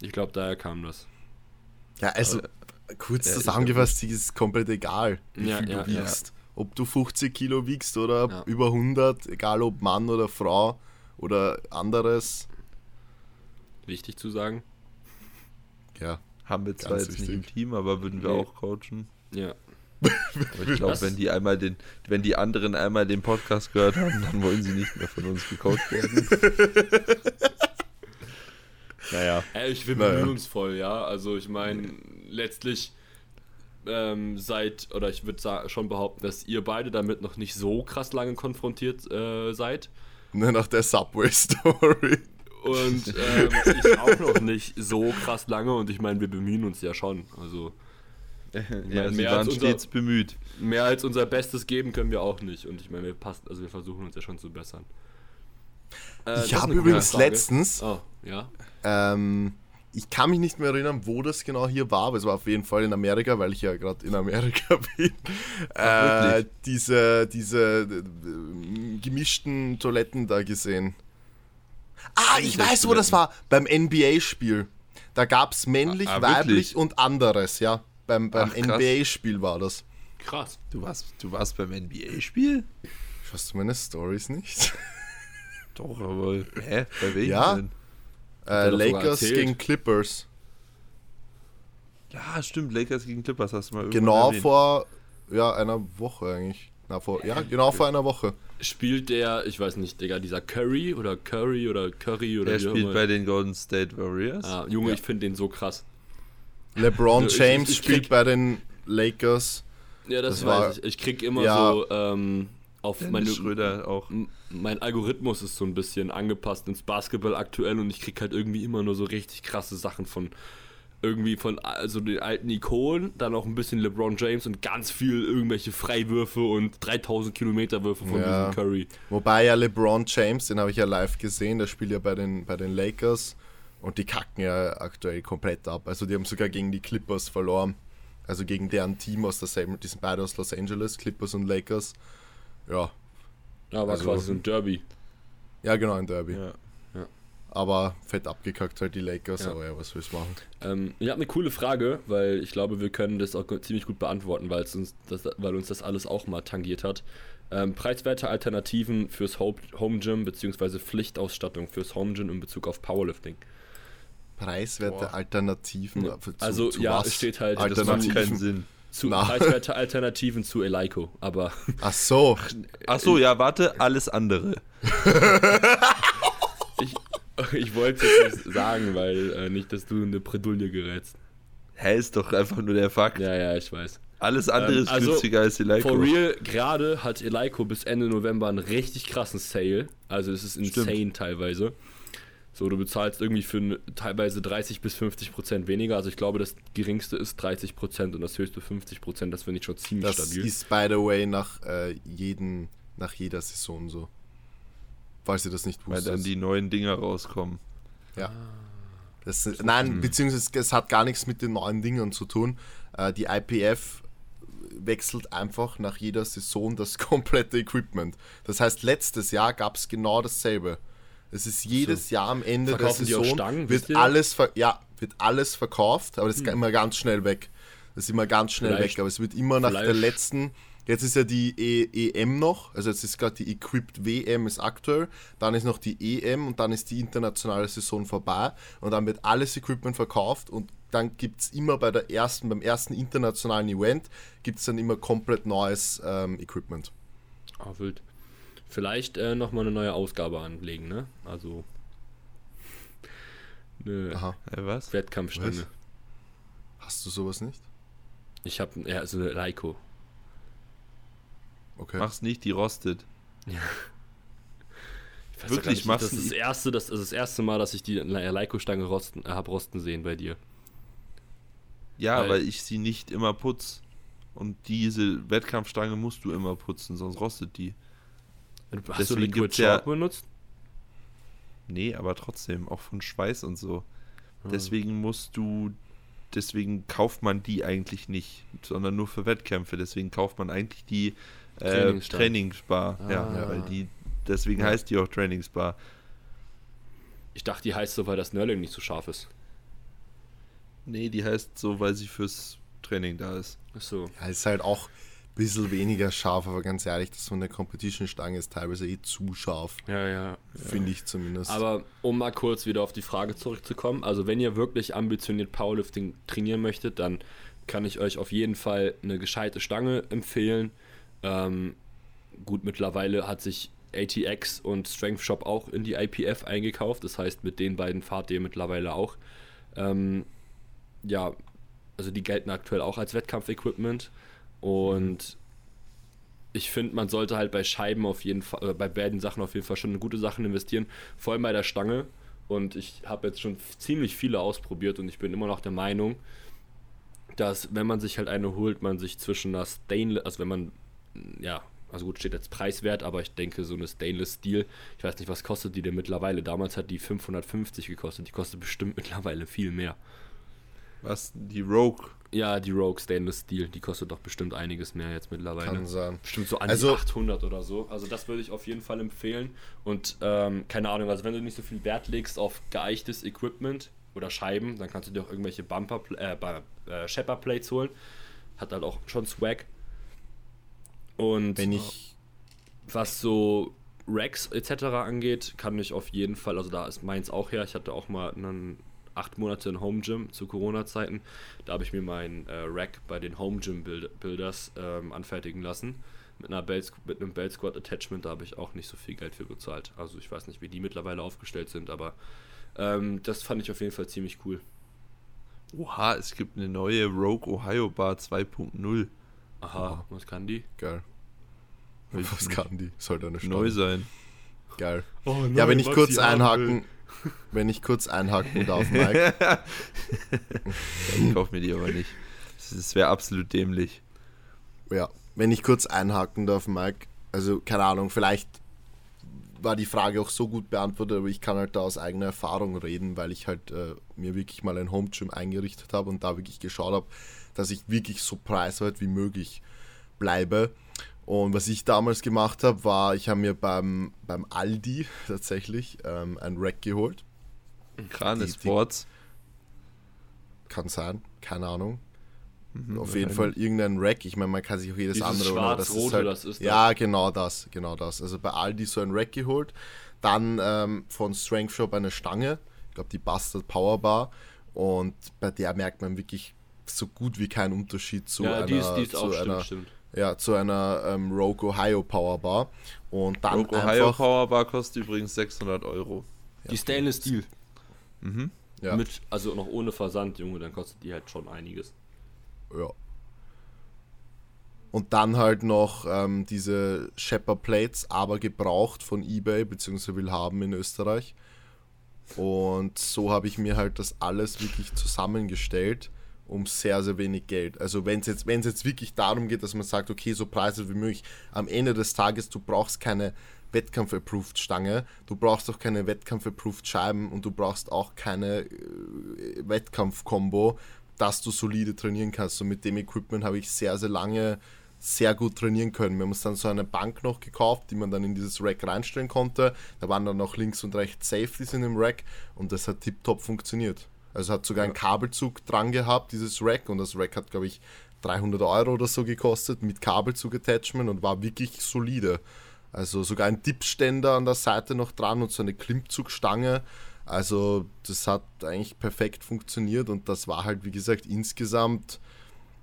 Ich glaube, daher kam das. Ja, also kurz ja, ich zusammengefasst, es ist komplett egal, wie Ja, viel ja, du ja. wiegst. Ob du 50 Kilo wiegst oder Ja. über 100, egal ob Mann oder Frau oder anderes. Wichtig zu sagen. Ja, Haben wir zwar Ganz jetzt nicht im wichtig. Team, aber würden wir Nee. auch coachen. Ja. [laughs] Aber ich glaube, wenn die einmal den, wenn die anderen einmal den Podcast gehört haben, dann wollen sie nicht mehr von uns gecoacht werden. [laughs] naja. Ey, ich wir Naja. bemühen uns voll, ja. Also ich meine, letztlich ähm, seid, oder ich würde schon behaupten, dass ihr beide damit noch nicht so krass lange konfrontiert äh, seid. nur nach der Subway-Story. Und [laughs] ähm, ich auch noch nicht so krass lange und ich meine, wir bemühen uns ja schon. Also Ja, sie mehr waren als unser- stets bemüht. mehr als unser Bestes geben können wir auch nicht. Und ich meine, wir passen, also wir versuchen uns ja schon zu bessern. Äh, Ich habe übrigens Frage. letztens, Oh, ja. ähm, ich kann mich nicht mehr erinnern, wo das genau hier war, aber es war auf jeden Fall in Amerika, weil ich ja gerade in Amerika [laughs] bin. Äh, wirklich? diese diese äh, gemischten Toiletten da gesehen. Ah, ich weiß, wo das war. Beim NBA-Spiel. Da gab es männlich, Ah, ah, weiblich und anderes, ja. Beim, beim. NBA-Spiel war das. Krass. Du warst, du warst beim NBA-Spiel? Schaust du meine Stories nicht? [laughs] Doch, aber. Hä? Bei welchem Ja. denn? Äh, er Lakers gegen Clippers. Ja, stimmt. Lakers gegen Clippers hast du mal irgendwann Genau erwähnt. vor ja, einer Woche eigentlich. Na, vor, ja, genau vor einer Woche. Spielt der, ich weiß nicht, Digga, dieser Curry oder Curry oder Curry oder Er auch spielt immer. bei den Golden State Warriors. Ah, Junge, Ja. ich finde den so krass. LeBron Ich- ich- James ich spielt krieg- bei den Lakers. Ja, das, Das weiß war- ich. Ich krieg immer Ja. so ähm, auf Dennis meine. Schröder auch. Mein Algorithmus ist so ein bisschen angepasst ins Basketball aktuell und ich krieg halt irgendwie immer nur so richtig krasse Sachen von irgendwie von also den alten Ikonen, dann auch ein bisschen LeBron James und ganz viel irgendwelche Freiwürfe und 3000 Kilometer Würfe von Ja. diesem Curry. Wobei ja LeBron James, den habe ich ja live gesehen, der spielt ja bei den, bei den Lakers und die kacken ja aktuell komplett ab. Also die haben sogar gegen die Clippers verloren. Also gegen deren Team aus derselben, die sind beide aus Los Angeles, Clippers und Lakers. Ja, Ja, war Also- quasi so ein Derby. ja genau, ein Derby. Ja. Aber fett abgekackt halt die Lakers, Ja. aber ja, was willst du machen? Ähm, ich habe eine coole Frage, weil ich glaube, wir können das auch ziemlich gut beantworten, weil, es uns, das, weil uns das alles auch mal tangiert hat. Ähm, preiswerte Alternativen fürs Ho- Home Gym bzw. Pflichtausstattung fürs Home Gym in Bezug auf Powerlifting. Preiswerte Boah. Alternativen. Ja. Zu, Also, zu ja, was? es steht halt, das Das macht keinen Sinn. Zu, Na. preiswerte Alternativen zu Eleiko, aber Ach so, Ach so, ja, warte, alles andere. ich, [laughs] ich wollte es nicht sagen, weil äh, nicht, dass du in eine Bredouille gerätst. Hä, ist doch einfach nur der Fakt. Ja, ja, ich weiß. Alles andere Ähm, ist also, günstiger als die Leico. For real, gerade hat Eleiko bis Ende November einen richtig krassen Sale. Also es ist insane Stimmt. teilweise. So, du bezahlst irgendwie für teilweise 30 bis 50 Prozent weniger. Also ich glaube, das geringste ist 30 Prozent und das höchste 50 Prozent. Das finde ich schon ziemlich Das stabil. ist, by the way, nach, äh, jeden, nach jeder Saison so. Falls ihr das nicht Weil wusstet. dann die neuen Dinger rauskommen. Ja. Das, nein, beziehungsweise es hat gar nichts mit den neuen Dingen zu tun. Äh, die IPF wechselt einfach nach jeder Saison das [laughs] komplette Equipment. Das heißt, letztes Jahr gab es genau dasselbe. Es ist jedes Jahr am Ende Verkaufen der Saison Stangen, wird alles, ja, wird alles verkauft, aber das ist immer ganz schnell weg. Das ist immer ganz schnell Vielleicht- weg, aber es wird immer nach der vielleicht- letzten. Jetzt ist ja die e EM noch, also jetzt ist gerade die Equipped WM ist aktuell, dann ist noch die EM und dann ist die internationale Saison vorbei und dann wird alles Equipment verkauft und dann gibt es immer bei der ersten, beim ersten internationalen Event gibt es dann immer komplett neues ähm, Equipment. Ah, wild. Vielleicht äh, nochmal eine neue Ausgabe anlegen, ne? Also. [laughs] Eine Aha. Hä, was? Wettkampfstange. Was? Hast du sowas nicht? Ich habe ja, also eine Leiko. Okay. Mach's nicht, die rostet. Ich weiß Wirklich, doch gar nicht, machst das du ist das erste, das ist das erste Mal, dass ich die Le- Leiko-Stange rosten, äh, hab rosten sehen bei dir. Ja, Weil- weil, ich sie nicht immer putz. Und diese Wettkampfstange musst du immer putzen, sonst rostet die. Hast du Deswegen Liquid gibt's ja- Chalk benutzt? Nee, aber trotzdem, auch von Schweiß und so. Ah. Deswegen musst du, deswegen kauft man die eigentlich nicht, sondern nur für Wettkämpfe. Deswegen kauft man eigentlich die äh, Trainingsstange. Trainingsbar. Ja, Ah. weil die, deswegen Ja. heißt die auch Trainingsbar. Ich dachte, die heißt so, weil das Knurling nicht so scharf ist. Nee, die heißt so, weil sie fürs Training da ist. Achso. Ja, ist halt auch ein bisschen weniger scharf, aber ganz ehrlich, das von der Competition-Stange ist teilweise eh zu scharf. Ja, ja. Finde ich zumindest. Aber um mal kurz wieder auf die Frage zurückzukommen, also wenn ihr wirklich ambitioniert Powerlifting trainieren möchtet, dann kann ich euch auf jeden Fall eine gescheite Stange empfehlen. Ähm, gut, mittlerweile hat sich ATX und Strength Shop auch in die IPF eingekauft. Das heißt, mit den beiden fahrt ihr mittlerweile auch. Ähm, ja, also die gelten aktuell auch als Wettkampfequipment. Und ich finde, man sollte halt bei Scheiben auf jeden Fall, äh, bei beiden Sachen auf jeden Fall schon in gute Sachen investieren. Vor allem bei der Stange. Und ich habe jetzt schon ziemlich viele ausprobiert und ich bin immer noch der Meinung, dass wenn man sich halt eine holt, man sich zwischen einer Stainless, also wenn man, ja, also gut, steht jetzt preiswert, aber ich denke, so eine Stainless Steel, ich weiß nicht, was kostet die denn mittlerweile? Damals hat die 550 gekostet, die kostet bestimmt [laughs] mittlerweile viel mehr. Was? Die Rogue. Ja, die Rogue Stainless Steel, die kostet doch bestimmt einiges mehr jetzt mittlerweile. Kann sein. Bestimmt so an Also- die 800 oder so. Also das würde ich auf jeden Fall empfehlen. Und ähm, keine Ahnung, also wenn du nicht so viel Wert legst auf geeichtes Equipment oder Scheiben, dann kannst du dir auch irgendwelche Bumper, äh, äh, Shepper Plates holen. Hat halt auch schon Swag. Und Wenn ich. was so Racks etc. angeht, kann ich auf jeden Fall, also da ist meins auch her. Ich hatte auch mal einen acht Monate in Home Gym zu Corona-Zeiten. Da habe ich mir mein äh, Rack bei den Home Gym Build Builders ähm, anfertigen lassen. Mit, einer Belt, mit einem Belt Squad Attachment, da habe ich auch nicht so viel Geld für bezahlt. Also ich weiß nicht, wie die mittlerweile aufgestellt sind, aber ähm, das fand ich auf jeden Fall ziemlich cool. Oha, es gibt eine neue Rogue Ohio Bar 2.0. Aha, was kann die? Geil. Weiß Was ich kann die? Sollte eine Neu Stange. sein. Geil. Oh, Ja, wenn ich kurz einhaken, wenn ich kurz einhaken darf, Mike. Ich kauf mir die aber nicht. Das, das wäre absolut dämlich. Ja, wenn ich kurz einhaken darf, Mike. Also, keine Ahnung, vielleicht war die Frage auch so gut beantwortet, aber ich kann halt da aus eigener Erfahrung reden, weil ich halt äh, mir wirklich mal ein Home Gym eingerichtet habe und da wirklich geschaut habe, dass ich wirklich so preiswert wie möglich bleibe. Und was ich damals gemacht habe, war, ich habe mir beim, beim Aldi [laughs] tatsächlich ähm, ein Rack geholt. Die- Sports. Kann sein, keine Ahnung. Mhm, Auf jeden Fall irgendein Rack. Ich meine, man kann sich auch jedes Dieses andere holen, aber das halt, das ist das. Ja, genau das, genau das. Also bei Aldi so ein Rack geholt. Dann ähm, von Strength Shop eine Stange. Ich glaube, die Bastard Power Bar. Und bei der merkt man wirklich so gut wie keinen Unterschied zu ja, einer, die ist, die ist zu auch einer, stimmt, stimmt. Ja, zu einer ähm, Rogue Ohio Power Bar. Und dann Rogue Ohio. Power Bar kostet übrigens 600 Euro. Die Stainless Steel. Mhm. Ja. Mit, also noch ohne Versand, Junge, dann kostet die halt schon einiges. Ja. Und dann halt noch ähm, diese Shepard Plates, aber gebraucht von eBay, beziehungsweise will haben in Österreich. Und so habe ich mir halt das alles wirklich zusammengestellt um sehr, sehr wenig Geld. Also wenn es jetzt, wenn's jetzt wirklich darum geht, dass man sagt, okay, so preiswert wie möglich, am Ende des Tages, du brauchst keine Wettkampf-approved Stange, du brauchst auch keine Wettkampf-approved Scheiben und du brauchst auch keine äh, Wettkampf-Kombo, dass du solide trainieren kannst. Und mit dem Equipment habe ich sehr, sehr lange sehr gut trainieren können. Wir haben uns dann so eine Bank noch gekauft, die man dann in dieses Rack reinstellen konnte. Da waren dann noch links und rechts Safeties in dem Rack und das hat tiptop funktioniert. Also hat sogar einen Kabelzug dran gehabt, dieses Rack und das Rack hat, glaube ich, 300 Euro oder so gekostet mit Kabelzug-Attachment und war wirklich solide. Also sogar ein Dipständer an der Seite noch dran und so eine Klimmzugstange. Also das hat eigentlich perfekt funktioniert und das war halt, wie gesagt, insgesamt,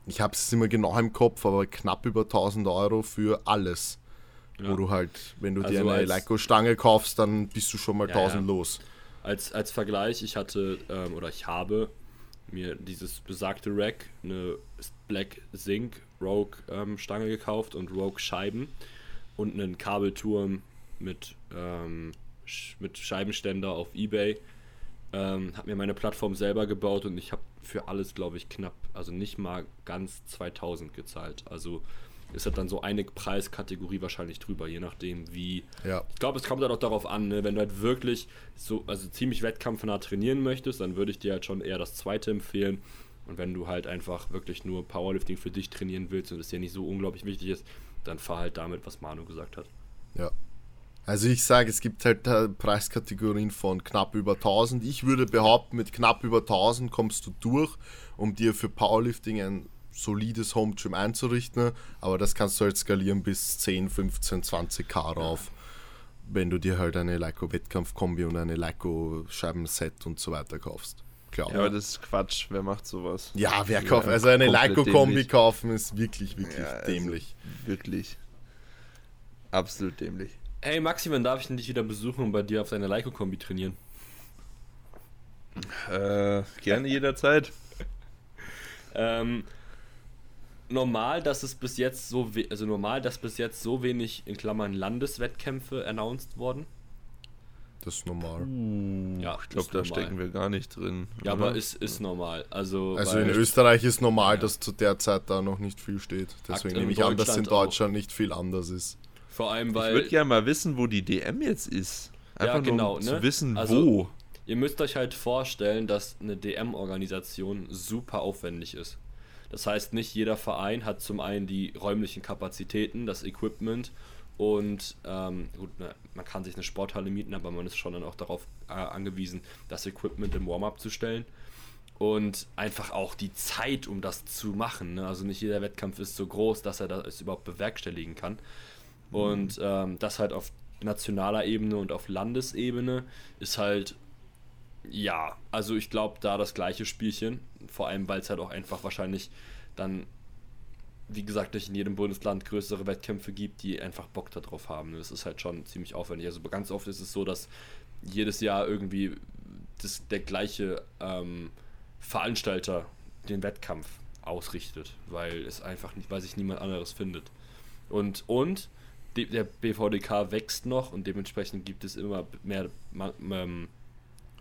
ich habe es immer genau im Kopf, aber knapp über 1000 Euro für alles. Ja. Wo du halt, wenn du Also dir eine Leico-Stange kaufst, dann bist du schon mal Ja, 1000 ja. los. Als, als Vergleich, ich hatte ähm, oder ich habe mir dieses besagte Rack, eine Black Zinc Rogue ähm, Stange gekauft und Rogue Scheiben und einen Kabelturm mit, ähm, mit Scheibenständer auf Ebay. Ähm, habe mir meine Plattform selber gebaut und ich habe für alles, glaube ich, knapp, also nicht mal ganz 2000 gezahlt. Also ist halt dann so eine Preiskategorie wahrscheinlich drüber, je nachdem, wie Ja. ich glaube, es kommt halt auch darauf an, ne? wenn du halt wirklich so, also ziemlich wettkampfnah trainieren möchtest, dann würde ich dir halt schon eher das zweite empfehlen. Und wenn du halt einfach wirklich nur Powerlifting für dich trainieren willst und es dir nicht so unglaublich wichtig ist, dann fahr halt damit, was Manu gesagt hat. Ja. Also ich sage, es gibt halt äh, Preiskategorien von knapp über 1000. Ich würde behaupten, mit knapp über 1000 kommst du durch, um dir für Powerlifting ein solides Home Gym einzurichten. Aber das kannst du halt skalieren bis 10, 15, 20 K rauf. Wenn du dir halt eine Leico Wettkampfkombi und eine Leico Scheibenset und so weiter kaufst. Klar. Ja, aber das ist Quatsch. Wer macht sowas? Ja, wer kauft? Also eine Leico-Kombi kaufen ist wirklich, wirklich Ja, also dämlich. Wirklich. Absolut dämlich. Hey Maxi, wann darf ich denn dich wieder besuchen und bei dir auf deiner Leico-Kombi trainieren? Äh, gerne jederzeit. [laughs] Ähm, normal, dass es bis jetzt so, we also normal, dass bis jetzt so wenig in Klammern Landeswettkämpfe announced wurden. Das ist normal. Ja, Ich glaube, da normal. stecken wir gar nicht drin. Ja, oder? aber ist, ist normal. Also, Also in Österreich ist normal, Ja. dass zu der Zeit da noch nicht viel steht. Deswegen nehme ich an, dass in Deutschland auch. Deutschland nicht viel anders ist. Vor allem, ich weil würde gerne mal wissen, wo die DM jetzt ist. Ja, Einfach genau, nur, um ne? zu wissen, Also- wo. Ihr müsst euch halt vorstellen, dass eine DM-Organisation super aufwendig ist. Das heißt, nicht jeder Verein hat zum einen die räumlichen Kapazitäten, das Equipment und ähm, gut, ne, man kann sich eine Sporthalle mieten, aber man ist schon dann auch darauf äh, angewiesen, das Equipment im Warm-up zu stellen. Und einfach auch die Zeit, um das zu machen. Ne? Also nicht jeder Wettkampf ist so groß, dass er das überhaupt bewerkstelligen kann. Und ähm, das halt auf nationaler Ebene und auf Landesebene ist halt, ja, also ich glaube, da das gleiche Spielchen. Vor allem, weil es halt auch einfach wahrscheinlich dann, wie gesagt, nicht in jedem Bundesland größere Wettkämpfe gibt, die einfach Bock darauf haben. Das ist halt schon ziemlich aufwendig. Also ganz oft ist es so, dass jedes Jahr irgendwie das, der gleiche ähm, Veranstalter den Wettkampf ausrichtet, weil es einfach nicht, weil sich niemand anderes findet. Und, und der BVDK wächst noch und dementsprechend gibt es immer mehr ähm,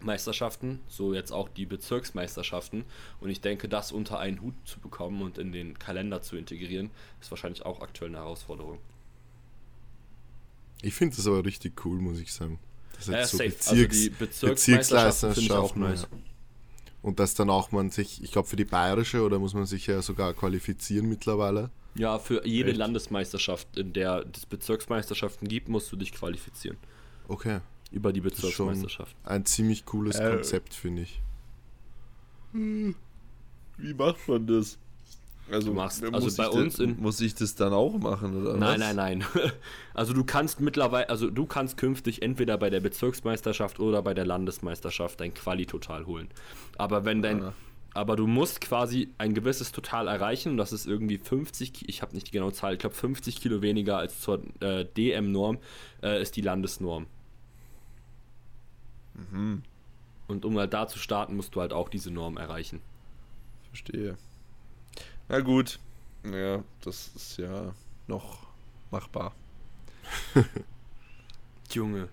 Meisterschaften, so jetzt auch die Bezirksmeisterschaften. Und ich denke, das unter einen Hut zu bekommen und in den Kalender zu integrieren, ist wahrscheinlich auch aktuell eine Herausforderung. Ich finde das aber richtig cool, muss ich sagen. Das ist Ja, so safe. Bezirks, also die Bezirksmeisterschaften finde ich auch nice. ja. Und dass dann auch man sich, ich glaube für die bayerische oder muss man sich ja sogar qualifizieren mittlerweile. Ja, für jede Echt? Landesmeisterschaft, in der es Bezirksmeisterschaften gibt, musst du dich qualifizieren. Okay. Über die Das ist schon Bezirksmeisterschaft. ein ziemlich cooles Äh. Konzept, finde ich. Wie macht man das? Also, Du machst- also bei uns in- muss ich das dann auch machen oder Nein, was? nein, nein. [laughs] Also du kannst mittlerweile, also du kannst künftig entweder bei der Bezirksmeisterschaft oder bei der Landesmeisterschaft dein Quali-Total holen. Aber wenn dein, Ah. aber du musst quasi ein gewisses Total erreichen und das ist irgendwie 50, Ki- ich habe nicht die genaue Zahl, ich glaube 50 Kilo weniger als zur äh, DM-Norm äh, ist die Landesnorm. Und um halt da zu starten, musst du halt auch diese Norm erreichen. Verstehe. Na gut. Ja, das ist ja noch machbar. [laughs] Junge,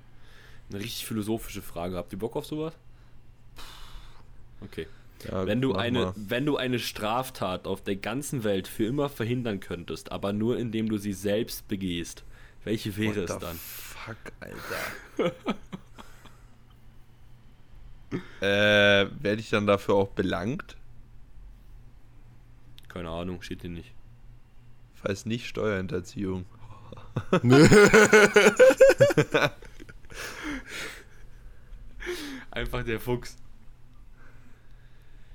eine richtig philosophische Frage. Habt ihr Bock auf sowas? Okay. Ja, Wenn du, eine, mal. wenn du eine Straftat auf der ganzen Welt für immer verhindern könntest, aber nur indem du sie selbst begehst, welche wäre What es the dann? Fuck, Alter. [laughs] äh, werde ich dann dafür auch belangt? Keine Ahnung, steht hier nicht. Falls nicht Steuerhinterziehung. [laughs] Einfach der Fuchs.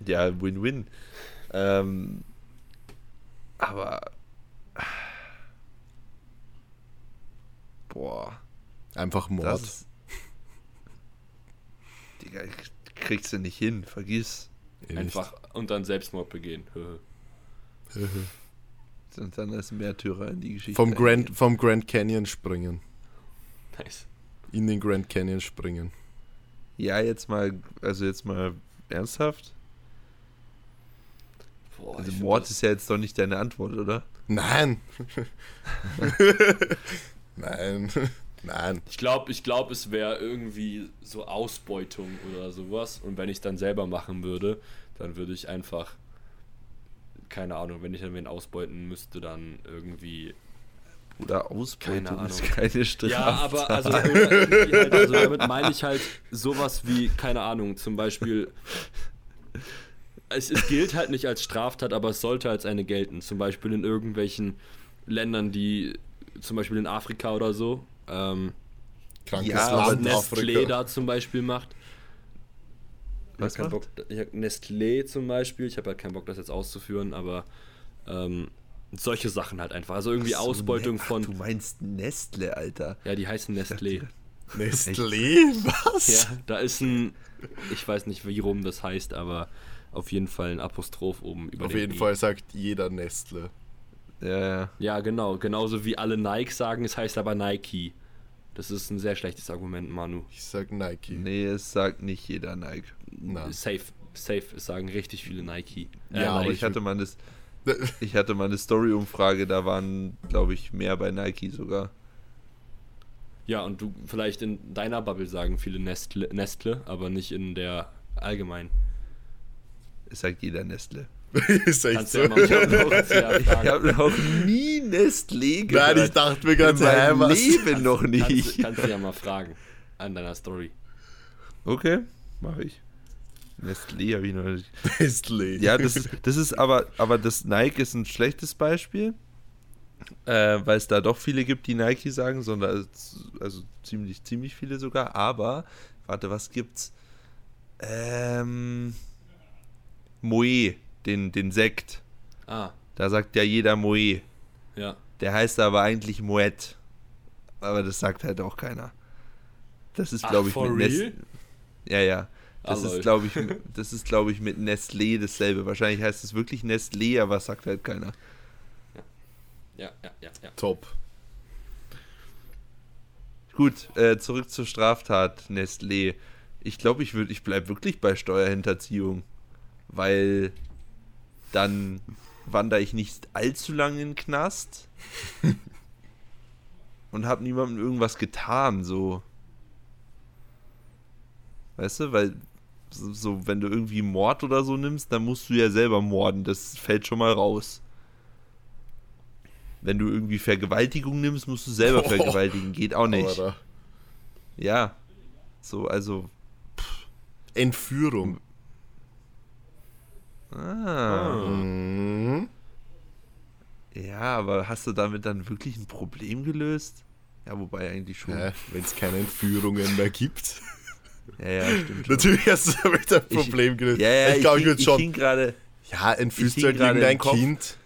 Ja, Win-Win. Ähm, aber. Boah. Einfach Mord. Das Digga, kriegst du nicht hin, vergiss. Einfach und dann Selbstmord begehen. [laughs] Und [laughs] dann als Märtyrer in die Geschichte. vom, Grand, eingehen. vom Grand Canyon springen. nice. In den Grand Canyon springen. Ja, jetzt mal, also jetzt mal ernsthaft. Boah, Also Mord ist ja jetzt doch nicht deine Antwort, oder? Nein. [laughs] Nein. Nein. Ich glaube, ich glaub, es wäre irgendwie so Ausbeutung oder sowas. Und wenn ich dann selber machen würde, dann würde ich einfach, keine Ahnung, wenn ich dann wen ausbeuten müsste, dann irgendwie. Oder Ausbeutung Keine ist Ahnung. keine Straftat. Ja, aber also, halt, also damit meine ich halt sowas wie, keine Ahnung, zum Beispiel. Es, es gilt halt nicht als Straftat, aber es sollte als eine gelten. Zum Beispiel in irgendwelchen Ländern, die, zum Beispiel in Afrika oder so, ähm, Krankes Ja, Land, Nestlé Afrika. da zum Beispiel macht. Ich Was keinen macht? Bock, ich hab Nestlé zum Beispiel, ich habe halt keinen Bock, das jetzt auszuführen, aber ähm, solche Sachen halt einfach. Also irgendwie so, Ausbeutung Ne- Ach, von. du meinst Nestle, Alter. Ja, die heißen Nestlé. Nestlé? Was? Ja, da ist ein. Ich weiß nicht, wie rum das heißt, aber auf jeden Fall ein Apostroph oben über Auf jeden I. Fall sagt jeder Nestle. Ja, ja. Ja, genau. Genauso wie alle Nike sagen, es heißt aber Nike. Das ist ein sehr schlechtes Argument, Manu. Ich sag Nike. Nee, es sagt nicht jeder Nike. Nein. Safe, safe. Es sagen richtig viele Nike. Äh, Ja, aber Nike. ich hatte mal eine, [laughs] ich hatte mal eine Story-Umfrage, da waren, glaube ich, mehr bei Nike sogar. Ja, und du vielleicht in deiner Bubble sagen viele Nestle, Nestle aber nicht in der allgemeinen. Es sagt jeder Nestle. [laughs] ist echt Kannst so. ja [laughs] Ich habe noch nie Nestlé gehört. Nein, ich dachte mir ganz was. Leben noch Kannst, nicht. kannst du ja mal fragen an deiner Story. Okay, mache ich. Nestlé habe ich noch nicht. [laughs] Nestlé. Ja, das, das ist aber, aber das Nike ist ein schlechtes Beispiel, äh, weil es da doch viele gibt, die Nike sagen, sondern also ziemlich, ziemlich viele sogar. Aber, warte, was gibt's? Ähm, Moe, den, den Sekt. Ah, Da sagt ja jeder Moe. ja. Der heißt aber eigentlich Moet. Aber das sagt halt auch keiner. Das ist, glaube ich, for mit real? Nest Ja, ja. Das Ah, ist, glaube ich, das ist, glaube [laughs] ich, mit Nestlé dasselbe. Wahrscheinlich heißt es wirklich Nestlé, aber es sagt halt keiner. Ja, ja, ja, ja. Top. Gut, äh, zurück zur Straftat Nestlé. Ich glaube, ich würde, ich bleibe wirklich bei Steuerhinterziehung, weil dann wandere ich nicht allzu lange in den Knast [laughs] und habe niemandem irgendwas getan, so. Weißt du, weil so, wenn du irgendwie Mord oder so nimmst, dann musst du ja selber morden, das fällt schon mal raus. Wenn du irgendwie Vergewaltigung nimmst, musst du selber Oh. vergewaltigen, geht auch nicht. Aber Ja. So, also. Entführung. Ah. Mhm. Ja, aber hast du damit dann wirklich ein Problem gelöst? Ja, wobei eigentlich schon. Ja, Wenn es keine Entführungen mehr gibt. Ja, ja, stimmt. Schon. Natürlich hast du damit ein Problem gelöst. Ja, ja, ich glaube, ich hing- würde schon. hing gerade. Ja, entführst ich du halt irgendein. Kind.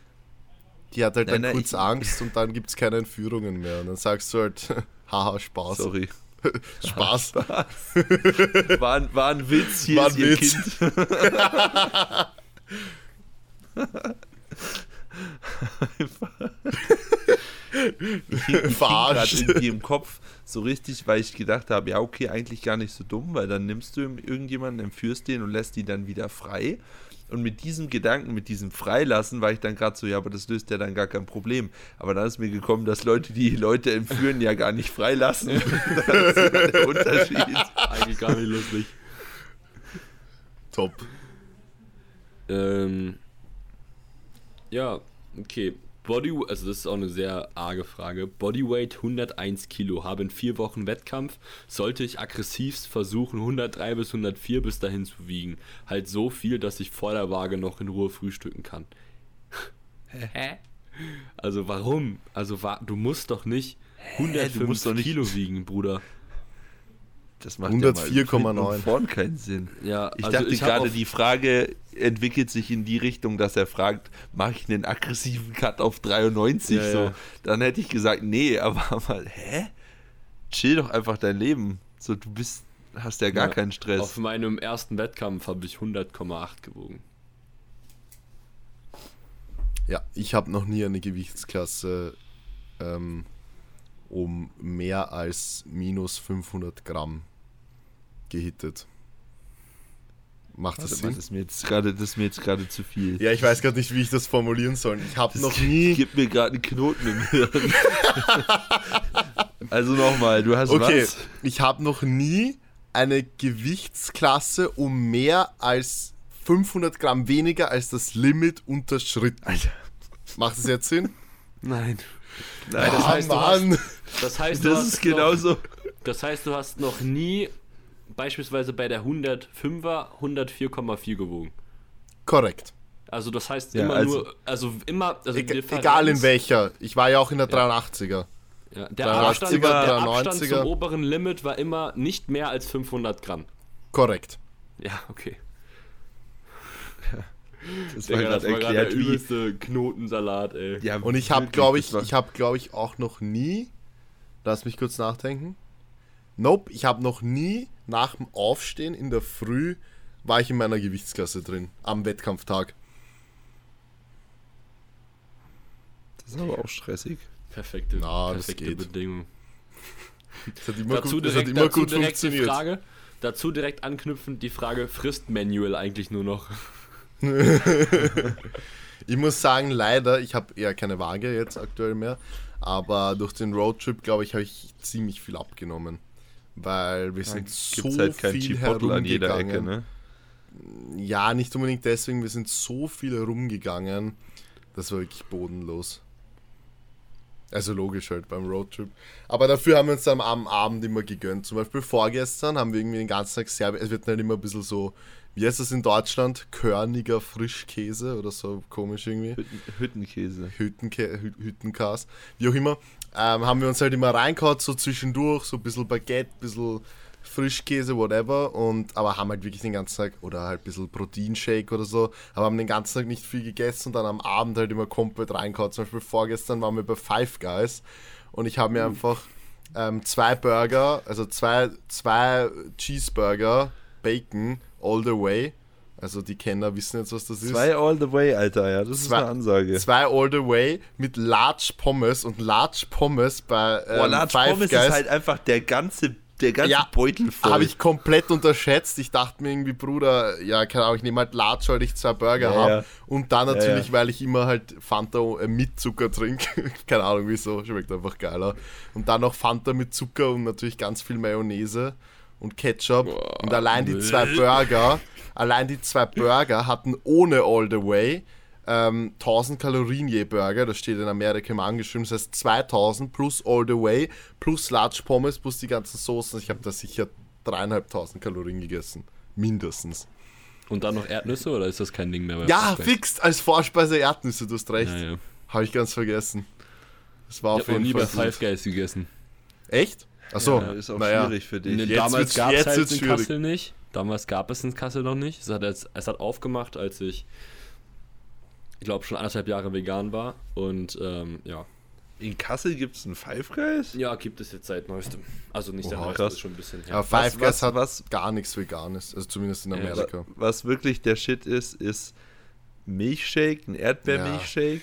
Die hat halt Nein, dann nein, kurz ich- Angst und dann gibt es keine Entführungen mehr. Und dann sagst du halt, [laughs] haha, Spaß. Sorry. [laughs] Spaß. [laughs] War, ein- war ein Witz, hier War ein ihr Witz. Kind. ich Verarscht. irgendwie im Kopf so richtig, weil ich gedacht habe, ja, okay, eigentlich gar nicht so dumm, weil dann nimmst du irgendjemanden, entführst den und lässt ihn dann wieder frei. Und mit diesem Gedanken, mit diesem Freilassen, war ich dann gerade so, ja, aber das löst ja dann gar kein Problem. Aber dann ist mir gekommen, dass Leute, die Leute entführen, ja gar nicht freilassen. [laughs] das ist ja der Unterschied. Eigentlich gar nicht lustig. Top. Ähm, ja, okay. Body, also das ist auch eine sehr arge Frage. Bodyweight 101 Kilo, habe in vier Wochen Wettkampf. Sollte ich aggressivst versuchen, 103 bis 104 bis dahin zu wiegen. Halt so viel, dass ich vor der Waage noch in Ruhe frühstücken kann. Hä? Also warum? Also wa du musst doch nicht 105 musst doch nicht- Kilo wiegen, Bruder. Das macht ja mal 104,9. hinten und vorn keinen Sinn. Ja, Ich also dachte ich gerade, die Frage entwickelt sich in die Richtung, dass er fragt, mache ich einen aggressiven Cut auf 93? Ja, so. ja. Dann hätte ich gesagt, nee, [laughs] aber, aber hä? Chill doch einfach dein Leben. So, du bist, hast ja gar Ja, keinen Stress. Auf meinem ersten Wettkampf habe ich 100,8 gewogen. Ja, ich habe noch nie eine Gewichtsklasse ähm, um mehr als minus 500 Gramm gehittet. Macht das mal, Sinn? das ist mir jetzt gerade, das ist mir jetzt gerade zu viel. Ja, ich weiß gerade nicht, wie ich das formulieren soll. Ich habe noch nie. gibt mir gerade einen Knoten im Hirn. [laughs] also nochmal, du hast Okay, was? ich habe noch nie eine Gewichtsklasse um mehr als 500 Gramm weniger als das Limit unterschritten. Alter. Macht das jetzt Sinn? Nein. Nein, das Ah, heißt, du Mann. Das heißt, du das hast ist genauso. Noch, das heißt, du hast noch nie beispielsweise bei der 105er 104,4 gewogen. Korrekt. Also das heißt Ja, immer also- nur, also immer, also Differenz- egal in welcher. Ich war ja auch in der 83er. Ja, der 83er, Abstand, der Abstand 93er. zum oberen Limit war immer nicht mehr als 500 Gramm. Korrekt. Ja, okay. Das Digga, war gerade der übelste Knotensalat, ey. Ja, Und ich habe, glaube ich, ich habe, glaube ich, auch noch nie. Lass mich kurz nachdenken. Nope, ich habe noch nie nach dem Aufstehen in der Früh war ich in meiner Gewichtsklasse drin am Wettkampftag. Das ist aber auch stressig. Perfekte, Na, das perfekte. Bedingung. Das hat immer Dazu gut, direkt, immer dazu gut direkt die funktioniert. Frage, dazu direkt anknüpfend die Frage, frisst Manuel eigentlich nur noch? [laughs] Ich muss sagen, leider, ich habe eher keine Waage jetzt aktuell mehr, aber durch den Roadtrip, glaube ich, habe ich ziemlich viel abgenommen. Weil wir sind so halt kein viel Chipotle an jeder herumgegangen. Ecke, ne? Ja, nicht unbedingt deswegen, wir sind so viel herumgegangen, das war wirklich bodenlos. Also logisch halt beim Roadtrip. Aber dafür haben wir uns dann am Abend immer gegönnt. Zum Beispiel vorgestern haben wir irgendwie den ganzen Tag sehr, es wird halt immer ein bisschen so, wie heißt das in Deutschland? Körniger Frischkäse oder so komisch irgendwie. Hütten, Hüttenkäse. Hüttenkä Hü Hüttenkas, wie auch immer, ähm, haben wir uns halt immer reingehauen, so zwischendurch, so ein bisschen Baguette, ein bisschen Frischkäse, whatever, und, aber haben halt wirklich den ganzen Tag, oder halt ein bisschen Proteinshake oder so, aber haben den ganzen Tag nicht viel gegessen und dann am Abend halt immer komplett reingehauen. Zum Beispiel vorgestern waren wir bei Five Guys und ich habe mir einfach ähm, zwei Burger, also zwei, zwei Cheeseburger, Bacon, all the way, also die Kenner wissen jetzt, was das ist. Zwei all the way, Alter, ja, das ist Zwei- eine Ansage. Zwei All the Way mit Large Pommes und Large Pommes bei ähm, Boah, Large Five Pommes Guys. ist halt einfach der ganze, der ganze Ja, Beutel voll. Habe ich komplett unterschätzt. Ich dachte mir irgendwie, Bruder, ja, keine Ahnung, ich nehme halt Large, weil ich zwei Burger Ja, habe. ja. Und dann natürlich, weil ich immer halt Fanta äh, mit Zucker trinke. [laughs] keine Ahnung wieso, schmeckt einfach geiler. Und dann noch Fanta mit Zucker und natürlich ganz viel Mayonnaise und Ketchup. Boah, und allein die zwei Burger, allein die zwei Burger hatten ohne All the Way ähm, 1000 Kalorien je Burger, das steht in Amerika immer angeschrieben, das heißt 2000 plus All the Way, plus Large Pommes, plus die ganzen Soßen. Ich habe da sicher dreieinhalbtausend Kalorien gegessen. Mindestens. Und dann noch Erdnüsse oder ist das kein Ding mehr? Ja, fix als Vorspeise Erdnüsse, du hast recht. Ja, ja. Habe ich ganz vergessen. Das war Ich auf habe jeden nie bei Fall. Five Guys gegessen. Echt? Achso, ja, ist auch naja. schwierig für dich. Nee, Jetzt damals gab es halt in schwierig. Kassel nicht. Damals gab es in Kassel noch nicht. Es hat, jetzt, es hat aufgemacht, als ich, ich glaube, schon anderthalb Jahre vegan war. Und ähm, ja. In Kassel gibt es einen Five Guys? Ja, gibt es jetzt seit neuestem. Also nicht seit neuestem, ist schon ein bisschen her. Five Was- Guys was- hat was- gar nichts Veganes, also zumindest in Ja, Amerika. Was wirklich der Shit ist, ist Milchshake, ein Erdbeermilchshake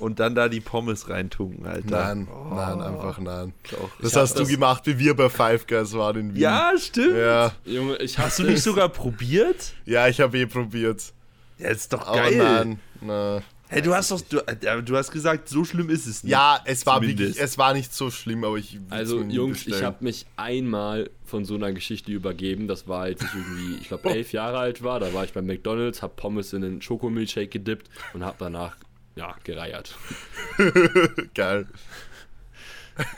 und dann da die Pommes reintunken, Alter. Nein, Oh, nein, einfach nein. Doch. Das Ich hab hast du das- gemacht, wie wir bei Five Guys waren in Wien. Ja, stimmt. Ja, Junge, ich Hast du nicht sogar probiert? ja ich habe eh probiert. Ja, ist doch Aber geil. nein, nein. Hey, du hast doch, du, du hast gesagt, so schlimm ist es nicht. Ja, es war Zumindest. wirklich, es war nicht so schlimm, aber ich Also Jungs, ich bestellen. habe mich einmal von so einer Geschichte übergeben. Das war, als ich irgendwie, ich glaube, [laughs] elf Jahre alt war. Da war ich bei McDonald's, habe Pommes in einen Schokomilchshake gedippt und habe danach, ja, gereiert. [laughs] Geil.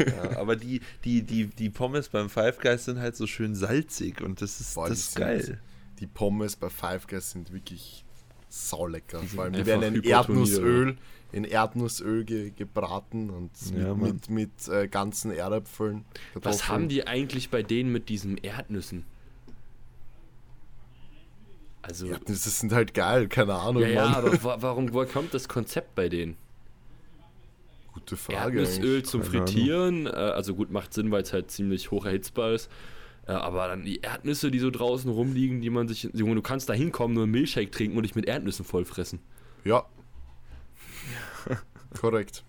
Ja, aber die, die, die, die Pommes beim Five Guys sind halt so schön salzig und das ist, Boah, das die ist geil. Die Pommes bei Five Guys sind wirklich saulecker. sind Vor allem, die werden in Erdnussöl, in Erdnussöl ge gebraten und Ja, mit, mit, mit äh, ganzen Erdäpfeln. Was Kartoffeln. haben die eigentlich bei denen mit diesen Erdnüssen? Also, ja, Erdnüsse sind halt geil, keine Ahnung. ja, Mann. aber wa warum woher kommt das Konzept bei denen? Gute Frage. Erdnussöl zum. Frittieren, äh, also gut, macht Sinn, weil es halt ziemlich hoch erhitzbar ist. Äh, aber dann die Erdnüsse, die so draußen rumliegen, die man sich. Junge, du kannst da hinkommen, nur einen Milchshake trinken und dich mit Erdnüssen vollfressen. Ja. [laughs] Korrekt.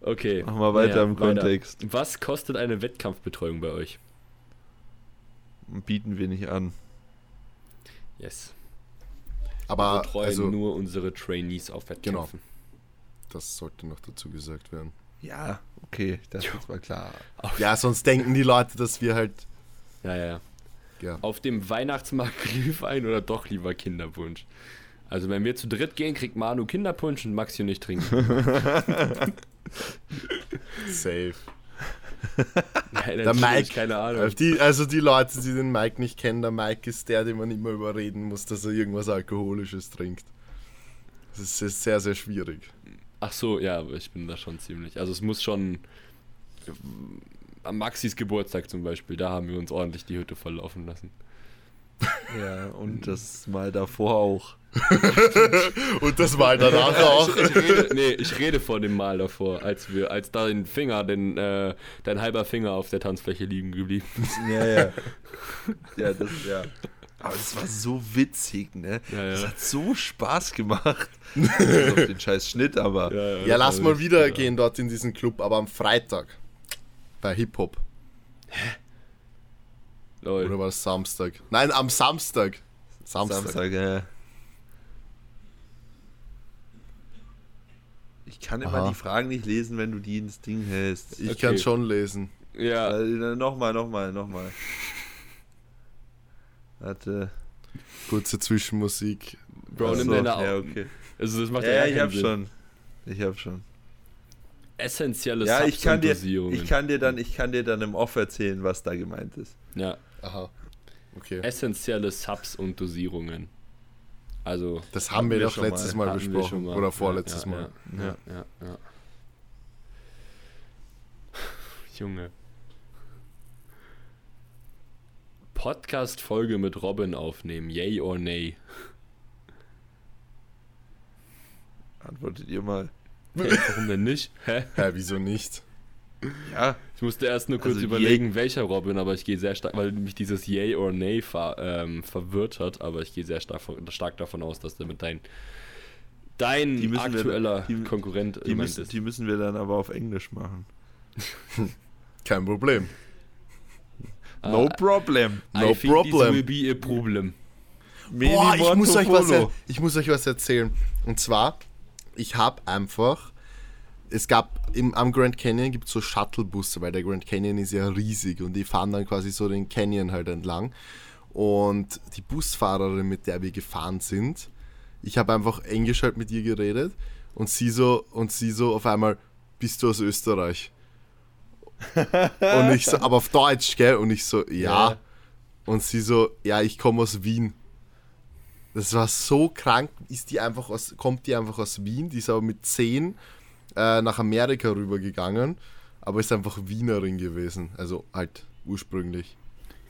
Okay. Machen wir weiter im weiter. Kontext. Was kostet eine Wettkampfbetreuung bei euch? Bieten wir nicht an. Yes. Wir Aber betreuen also, nur unsere Trainees auf Wettkämpfen. das sollte noch dazu gesagt werden. Ja, okay, das ist mal klar. Ja, sonst denken die Leute, dass wir halt. Ja, ja, ja. Auf dem Weihnachtsmarkt [laughs] Glühwein oder doch lieber Kinderpunsch? Also wenn wir zu dritt gehen, kriegt Manu Kinderpunsch und Maxi und ich trinken. [laughs] Safe. Nein, Der Mike, keine Ahnung. Also die, also die Leute, die den Mike nicht kennen, der Mike ist der, den man immer überreden muss, dass er irgendwas Alkoholisches trinkt. Das ist- ist sehr, sehr schwierig. Ach so, ja, aber ich bin da schon ziemlich. Also es muss schon am Maxis Geburtstag zum Beispiel, da haben wir uns ordentlich die Hütte volllaufen lassen. Ja, und das mal davor auch. [laughs] Und das mal danach auch. Ich, ich rede, nee, ich rede vor dem Mal davor, als wir, als da dein Finger, den, äh, dein halber Finger auf der Tanzfläche liegen geblieben ist. Ja, ja. [laughs] ja, das, ja. Aber das war so witzig, ne? Ja, ja. Das hat so Spaß gemacht. [laughs] Auf den scheiß Schnitt, aber. Ja, lass mal wieder gehen dort in diesen Club, aber am Freitag. Bei Hip-Hop. Lol. Oder war es Samstag? Nein, am Samstag. Samstag. Samstag, ja. Ich kann immer Aha. die Fragen nicht lesen, wenn du die ins Ding hältst. Ich Okay. kann schon lesen. Ja, Äh, nochmal, nochmal, nochmal. Warte. Kurze Zwischenmusik. Bro, nimm Achso, deine Ja, Augen. okay. Also das macht Ja, ja, ja ich hab Sinn. schon. Ich hab schon. Essentielle Ja, ich kann dir, ich kann dir dann, ich kann dir dann im Off erzählen, was da gemeint ist. Ja, Aha. Okay. essentielle Subs und Dosierungen. Also Das haben wir doch letztes mal. Mal, besprochen. mal. Oder vorletztes ja, Mal. Ja, ja, ja, ja. Junge. Podcast-Folge mit Robin aufnehmen, yay or nay? Antwortet ihr mal. Hey, warum denn nicht? Hä? Hä, wieso nicht? Ja, Ich musste erst nur kurz Also überlegen, welcher Robin, aber ich gehe sehr stark, weil mich dieses Yay or Nay ver, ähm, verwirrt hat, aber ich gehe sehr stark, stark davon aus, dass damit dein, dein Die müssen wir- aktueller die- Konkurrent die gemeint müssen, ist. die müssen wir dann aber auf Englisch machen. [laughs] Kein Problem. [laughs] No Ah, problem. No I think problem. This will be a problem. Boah, ich muss, euch was, ich muss euch was erzählen. Und zwar, ich habe einfach, es gab im, am Grand Canyon gibt es so Shuttlebusse, weil der Grand Canyon ist ja riesig und die fahren dann quasi so den Canyon halt entlang. Und die Busfahrerin, mit der wir gefahren sind, ich habe einfach Englisch halt mit ihr geredet und sie so, und sie so auf einmal, bist du aus Österreich? und ich so, aber auf Deutsch, gell? Und ich so, ja. Ja. Und sie so, ja, ich komme aus Wien. Das war so krank, ist die einfach aus, kommt die einfach aus Wien, die ist aber mit 10 äh, nach Amerika rübergegangen, aber ist einfach Wienerin gewesen, also halt ursprünglich.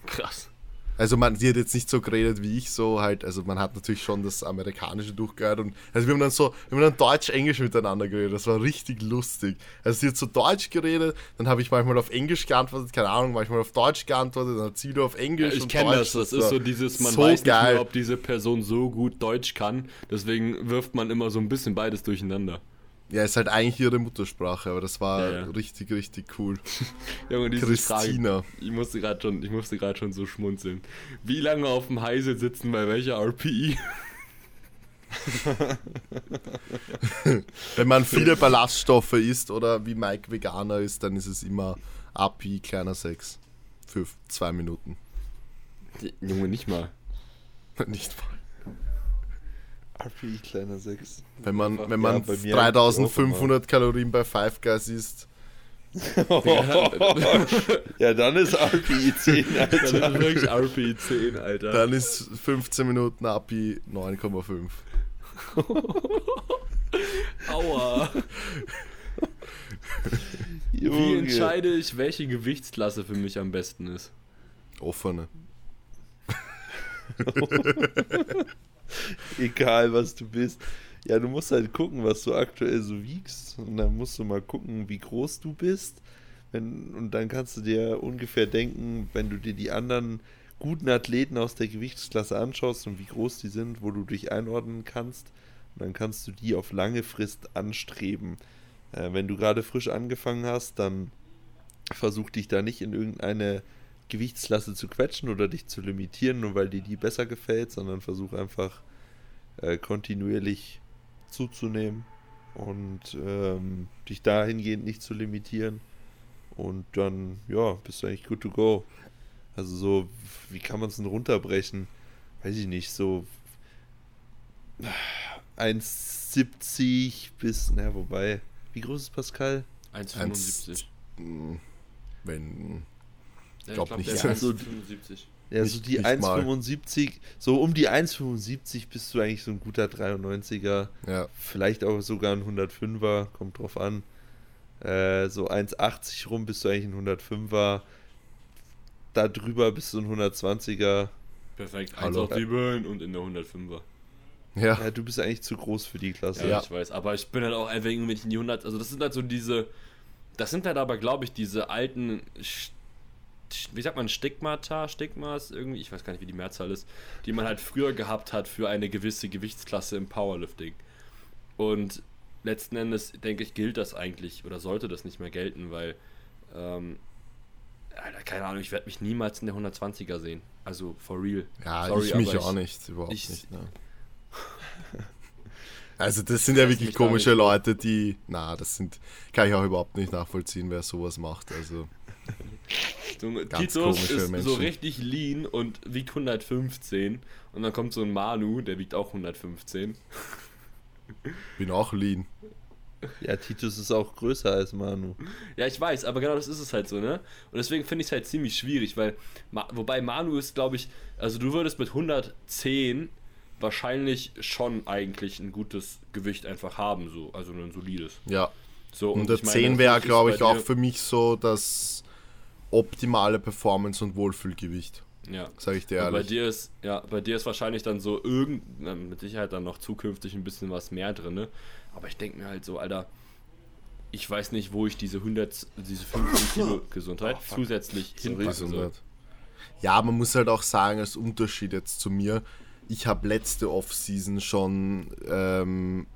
Krass. Also man, sie hat jetzt nicht so geredet wie ich so halt, also man hat natürlich schon das Amerikanische durchgehört und also wir haben dann so, wir haben dann Deutsch-Englisch miteinander geredet, das war richtig lustig. Also sie hat so Deutsch geredet, dann habe ich manchmal auf Englisch geantwortet, keine Ahnung, manchmal auf Deutsch geantwortet, dann hat sie wieder auf Englisch Ich und kenne das, das ist so dieses, man so weiß nicht geil. mehr, ob diese Person so gut Deutsch kann, deswegen wirft man immer so ein bisschen beides durcheinander. Ja, ist halt eigentlich ihre Muttersprache, aber das war Ja, ja. richtig, richtig cool. [laughs] Junge, diese Frage, Christina. ich musste gerade schon, ich musste gerade schon so schmunzeln. Wie lange auf dem Heise sitzen bei welcher RPI? [laughs] Wenn man viele Ballaststoffe isst oder wie Mike Veganer ist, dann ist es immer API kleiner 6 für zwei Minuten. Junge, nicht mal. [laughs] Nicht mal. RPI kleiner 6. Wenn man, wenn Ja, man mir 3500 Kalorien bei Five Guys isst, [laughs] ja, dann ist RPI 10, Das ist Alter. wirklich RPI 10, Alter. dann ist 15 Minuten API 9,5. [laughs] Aua. Wie entscheide ich, welche Gewichtsklasse für mich am besten ist? Offene. [laughs] [laughs] Egal, was du bist. Ja, du musst halt gucken, was du aktuell so wiegst. Und dann musst du mal gucken, wie groß du bist. Wenn, und dann kannst du dir ungefähr denken, wenn du dir die anderen guten Athleten aus der Gewichtsklasse anschaust und wie groß die sind, wo du dich einordnen kannst. Und dann kannst du die auf lange Frist anstreben. Äh, wenn du gerade frisch angefangen hast, dann versuch dich da nicht in irgendeine Gewichtsklasse zu quetschen oder dich zu limitieren, nur weil dir die besser gefällt, sondern versuch einfach äh, kontinuierlich zuzunehmen und ähm, dich dahingehend nicht zu limitieren. Und dann, ja, bist du eigentlich good to go. Also so, wie kann man es denn runterbrechen? Weiß ich nicht, so 1,70 bis, na wobei, wie groß ist Pascal? 1,75. Hm, Wenn. Ja, glaub glaub, nicht. der Ja, ist so- 75. Ja, Nicht- so die nicht mal. 1,75, so um die 1,75 bist du eigentlich so ein guter 93er. Ja, Vielleicht auch sogar ein 105er, kommt drauf an. Äh, so 1,80 rum bist du eigentlich ein 105er. Da drüber bist du ein 120er. Perfekt. Hallo. 1,7 und in der 105er. ja. Ja, du bist eigentlich zu groß für die Klasse. Ja, ich weiß. Aber ich bin halt auch einfach irgendwie in die 100. Also, das sind halt so diese. Das sind halt aber, glaube ich, diese alten. Sch- Wie sagt man, Stigmata, Stigmas, irgendwie, ich weiß gar nicht, wie die Mehrzahl ist, die man halt früher gehabt hat für eine gewisse Gewichtsklasse im Powerlifting. Und letzten Endes, denke ich, gilt das eigentlich oder sollte das nicht mehr gelten, weil, ähm, Alter, keine Ahnung, ich werde mich niemals in der 120er sehen. Also, for real. Ja, Sorry, ich mich auch nicht, überhaupt ich- nicht. Ne. [laughs] Also das sind ja wirklich komische Leute, die, na, das sind, kann ich auch überhaupt nicht nachvollziehen, wer sowas macht. Also So, Titus ist so Menschen. richtig lean und wiegt 115 und dann kommt so ein Manu, der wiegt auch 115. bin auch lean. Ja, Titus ist auch größer als Manu. Ja, ich weiß, aber genau das ist es halt so, ne? Und deswegen finde ich es halt ziemlich schwierig, weil, Ma wobei Manu ist, glaube ich, also du würdest mit 110 wahrscheinlich schon eigentlich ein gutes Gewicht einfach haben, so, also ein solides. Ja, So, und ich 110 meine, wäre, natürlich ist glaube ich, auch für mich so das optimale Performance- und Wohlfühlgewicht, Ja. sage ich dir Und bei ehrlich. dir ist, ja, bei dir ist wahrscheinlich dann so irgend, mit Sicherheit dann noch zukünftig ein bisschen was mehr drin, ne? Aber ich denke mir halt so, Alter, ich weiß nicht, wo ich diese 100, diese 15 Kilo [laughs] Gesundheit zusätzlich hinpacken soll. Ja, man muss halt auch sagen, als Unterschied jetzt zu mir, ich habe letzte Offseason schon, ähm,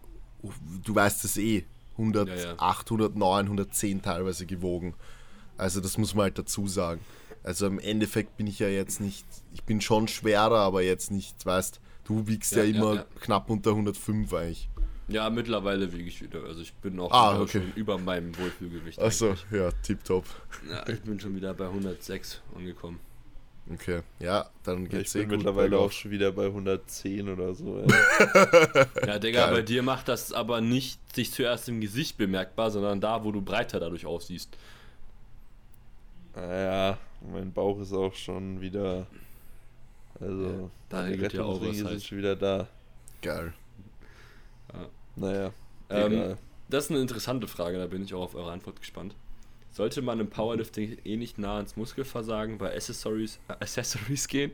du weißt es eh, 108, Ja, ja. 109, 110 teilweise gewogen. Also das muss man halt dazu sagen. Also im Endeffekt bin ich ja jetzt nicht, ich bin schon schwerer, aber jetzt nicht, weißt du, wiegst ja, Ja, ja, immer ja. knapp unter 105 eigentlich. Ja, mittlerweile wiege ich wieder. Also ich bin auch Ah, okay. schon über meinem Wohlfühlgewicht. Achso, ja, tipptopp. Ja, ich bin schon wieder bei 106 angekommen. Okay, ja, dann Ich geht's bin eh gut. mittlerweile auch schon wieder bei 110 oder so. ey. [laughs] Ja, Digga, Geil. bei dir macht das aber nicht sich zuerst im Gesicht bemerkbar, sondern da, wo du breiter dadurch aussiehst. Naja, mein Bauch ist auch schon wieder. Also, da die regelt ja auch Rettungsringe was sind halt. schon wieder da. Geil. Naja, Ähm. Das ist eine interessante Frage, da bin ich auch auf eure Antwort gespannt. Sollte man im Powerlifting eh nicht nah ans Muskelversagen bei Accessories, äh, Accessories gehen?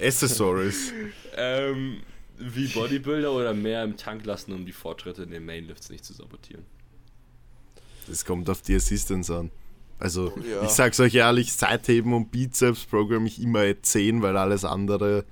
Accessories. [laughs] Ähm, wie Bodybuilder oder mehr im Tank lassen, um die Fortschritte in den Mainlifts nicht zu sabotieren? Das kommt auf die Assistance an. Also, Ja. ich sag's euch ehrlich, Seitheben und Bizeps programme ich immer at 10, weil alles andere.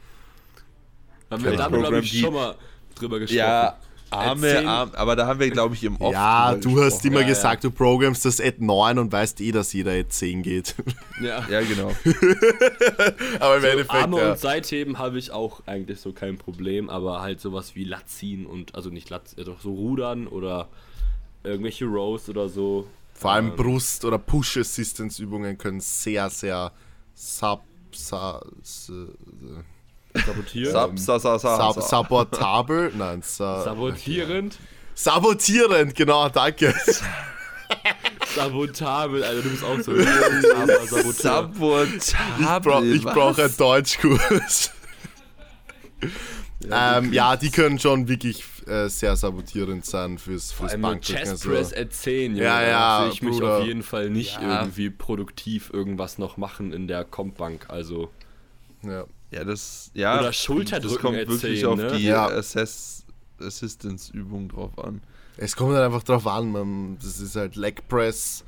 Haben wir Keine da, Ahnung. glaube ich, schon mal drüber gesprochen. Ja, Arme, Erzählen- Arme, aber da haben wir, glaube ich, im Off ja, du hast immer Ja, gesagt, du programmst das Ad 9 und weißt eh, dass jeder Ad 10 geht. [laughs] Ja. Ja, genau. [laughs] Aber im So, Endeffekt, Arme ja. und Seitheben habe ich auch eigentlich so kein Problem, aber halt sowas wie Latziehen und, also nicht Latz, äh, doch so Rudern oder irgendwelche Rows oder so. Vor allem Ähm, Brust- oder Push-Assistance-Übungen können sehr, sehr sub, sa, s- Sabotieren. Sab, sa, sa, sa, sab, sa. sabotabel, [laughs] nein, sa, Sabotierend. sabotierend, genau, danke. Sabotabel, Alter, du bist auch so. [laughs] Sabotabel. Bra ich brauche einen Deutschkurs. ähm, ja, die können schon wirklich äh, sehr sabotierend sein fürs, fürs Bankdrücken. Chest Also. Press at 10, Junge. Ja, ja, Da sehe ich mich Bruder. auf jeden Fall nicht Ja. irgendwie produktiv irgendwas noch machen in der Compbank. Also, Ja. Ja, das, ja. Oder Schulterdrücken Das kommt wirklich auf ne? die Ja. Assess Assistance-Übung drauf an. Es kommt halt einfach drauf an, man, das ist halt Leg Press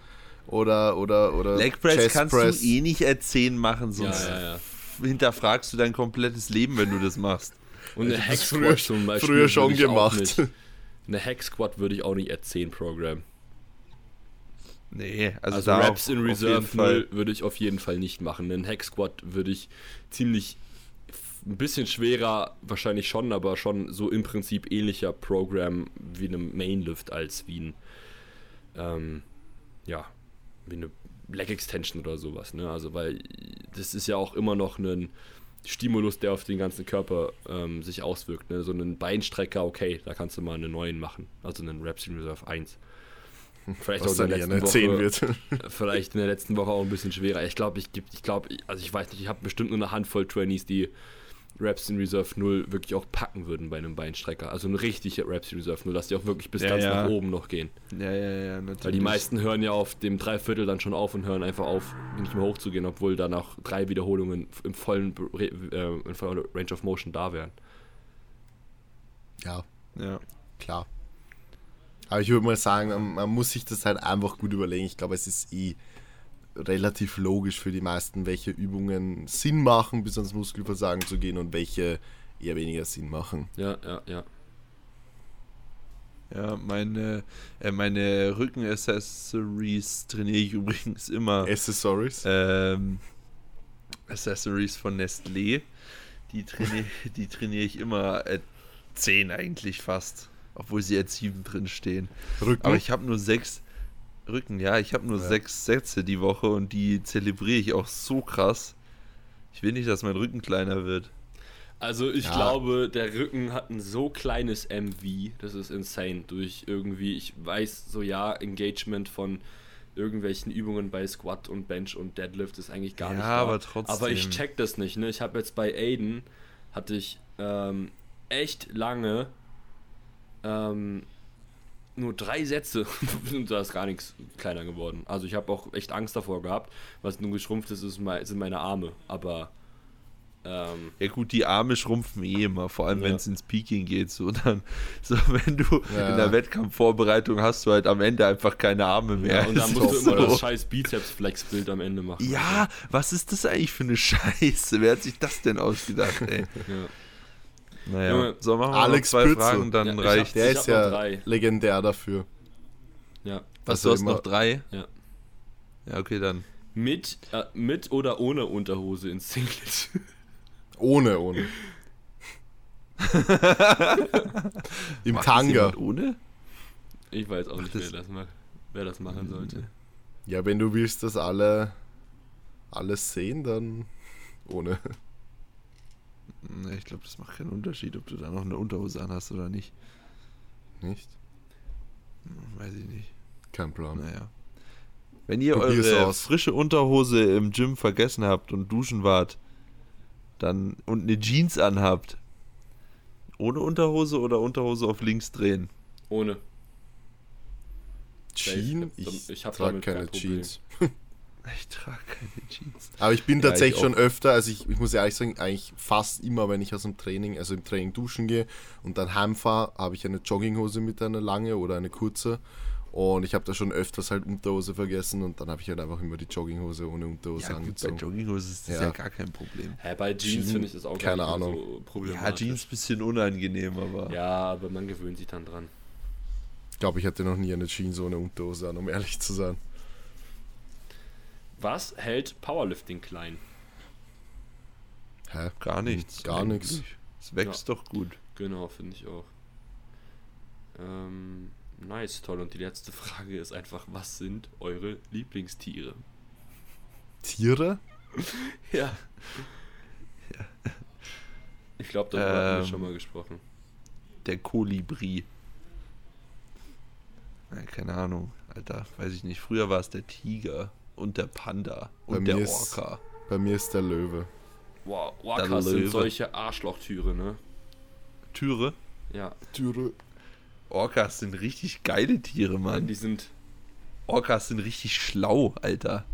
oder oder oder Leg Press Chest kannst Press. du eh nicht erzählen machen, ja, sonst ja, ja. hinterfragst du dein komplettes Leben, wenn du das machst. Und eine Ich hab Hack das früher- Squad zum Beispiel. früher schon würde ich auch gemacht. Nicht, [laughs] eine Hack Squad würde ich auch nicht 10 programmen. Nee, also, Also, da Raps in Reserve jeden Fall. 0 würde ich auf jeden Fall nicht machen. Einen Hack Squad würde ich ziemlich ein bisschen schwerer, wahrscheinlich schon, aber schon so im Prinzip ähnlicher Programm wie einem Mainlift als wie ein ähm, ja, wie eine Leg Extension oder sowas, ne? Also weil das ist ja auch immer noch ein Stimulus, der auf den ganzen Körper ähm, sich auswirkt. Ne? So einen Beinstrecker, okay, da kannst du mal einen neuen machen. Also einen Raps in Reserve 1. Vielleicht was auch in der letzten eine Woche, 10 wird. [laughs] vielleicht in der letzten Woche auch ein bisschen schwerer. Ich glaube, ich, ich glaube, also ich weiß nicht, ich habe bestimmt nur eine Handvoll Trainees, die Raps in Reserve 0 wirklich auch packen würden bei einem Beinstrecker. Also eine richtige Raps in Reserve 0, dass die auch wirklich bis Ja, ganz ja. nach oben noch gehen. Ja, ja, ja, natürlich. Weil die meisten hören ja auf dem Dreiviertel dann schon auf und hören einfach auf, nicht mehr hochzugehen, obwohl da nach drei Wiederholungen im vollen, äh, in voller Range of Motion da wären. Ja, Ja. klar. Aber ich würde mal sagen, man, man muss sich das halt einfach gut überlegen. Ich glaube, es ist eh relativ logisch für die meisten, welche Übungen Sinn machen, bis ans Muskelversagen zu gehen und welche eher weniger Sinn machen. Ja, ja, ja. Ja, meine, äh, meine Rücken-Accessories trainiere ich [laughs] übrigens immer. Accessories. ähm, Accessories von Nestlé. Die trainiere die trainiere ich immer at 10 eigentlich fast. Obwohl sie at 7 drin stehen. Rücken. Aber ich habe nur sechs Rücken, ja, ich habe nur Ja. sechs Sätze die Woche und die zelebriere ich auch so krass. Ich will nicht, dass mein Rücken kleiner wird. Also ich Ja. glaube, der Rücken hat ein so kleines MV, das ist insane. Durch irgendwie, ich weiß so ja, Engagement von irgendwelchen Übungen bei Squat und Bench und Deadlift ist eigentlich gar Ja, nicht da. aber trotzdem. Aber ich check das nicht, ne? Ich habe jetzt bei Aiden, hatte ich ähm, echt lange ähm, nur drei Sätze und [laughs] da ist gar nichts kleiner geworden. Also ich habe auch echt Angst davor gehabt. Was nun geschrumpft ist, ist mei- sind meine Arme. Aber ähm, Ja gut, die Arme schrumpfen eh immer, vor allem Ja. wenn es ins Peaking geht. So dann, [laughs] so wenn du Ja. in der Wettkampfvorbereitung hast du halt am Ende einfach keine Arme mehr. Ja, und dann [laughs] musst du immer so. das scheiß Bizeps-Flex-Bild am Ende machen. Ja, was ist das eigentlich für eine Scheiße? Wer hat sich das denn ausgedacht, ey? Ja. Naja, Junge, so machen wir Alex zwei Pützel. Fragen, dann Ja, ich reicht. Der ist ja drei. legendär dafür. ja. Was, also du hast immer- noch drei? Ja. Ja, okay, dann. Mit, äh, mit oder ohne Unterhose ins Singlet. Ohne, ohne. [laughs] Im Macht das Tanga. ohne? Ich weiß auch nicht, das- wer das, ma- wer das machen sollte. Ja, wenn du willst, dass alle alles sehen, dann ohne. Nee, ich glaube, das macht keinen Unterschied, ob du da noch eine Unterhose anhast oder nicht. Nicht? Weiß ich nicht. Kein Plan. Naja. Wenn ihr Probier's eure aus. frische Unterhose im Gym vergessen habt und duschen wart, dann und eine Jeans anhabt, ohne Unterhose oder Unterhose auf links drehen? Ohne. Jeans? Ich- Ich, ich hab trage damit keine kein. Jeans. [laughs] Ich trage keine Jeans. Aber ich bin Ja, tatsächlich ich schon öfter, also ich, ich muss ehrlich sagen, eigentlich fast immer, wenn ich aus dem Training, also im Training duschen gehe und dann heimfahre, habe ich eine Jogginghose mit einer lange oder eine kurze Und ich habe da schon öfters halt Unterhose vergessen und dann habe ich halt einfach immer die Jogginghose ohne Unterhose Ja, gut, bei angezogen. Jogginghose ist das ja. Ja. gar kein Problem. Hä, bei Jeans finde ich das auch keine gar nicht Ahnung. so problematisch. Ja, Jeans bisschen unangenehm, aber. Ja, aber man gewöhnt sich dann dran. Ich glaube, ich hatte noch nie eine Jeans ohne Unterhose an, um ehrlich zu sein. Was hält Powerlifting klein? Hä? Gar nichts. Gar nichts. Es wächst doch gut. Genau, finde ich auch. Ähm, nice, toll. Und die letzte Frage ist einfach, was sind eure Lieblingstiere? Tiere? [laughs] Ja. Ich glaube, darüber haben wir Ähm, schon mal gesprochen. Der Kolibri. Ja, keine Ahnung, Alter. Weiß ich nicht. Früher war es der Tiger und der Panda Bei und der ist- Orca. Bei mir ist der Löwe. Wow, Der Orcas sind Löwe. solche Arschlochtüre, ne? Türe. Ja, Tiere? Orcas sind richtig geile Tiere, Mann. die sind. Orcas sind richtig schlau, Alter.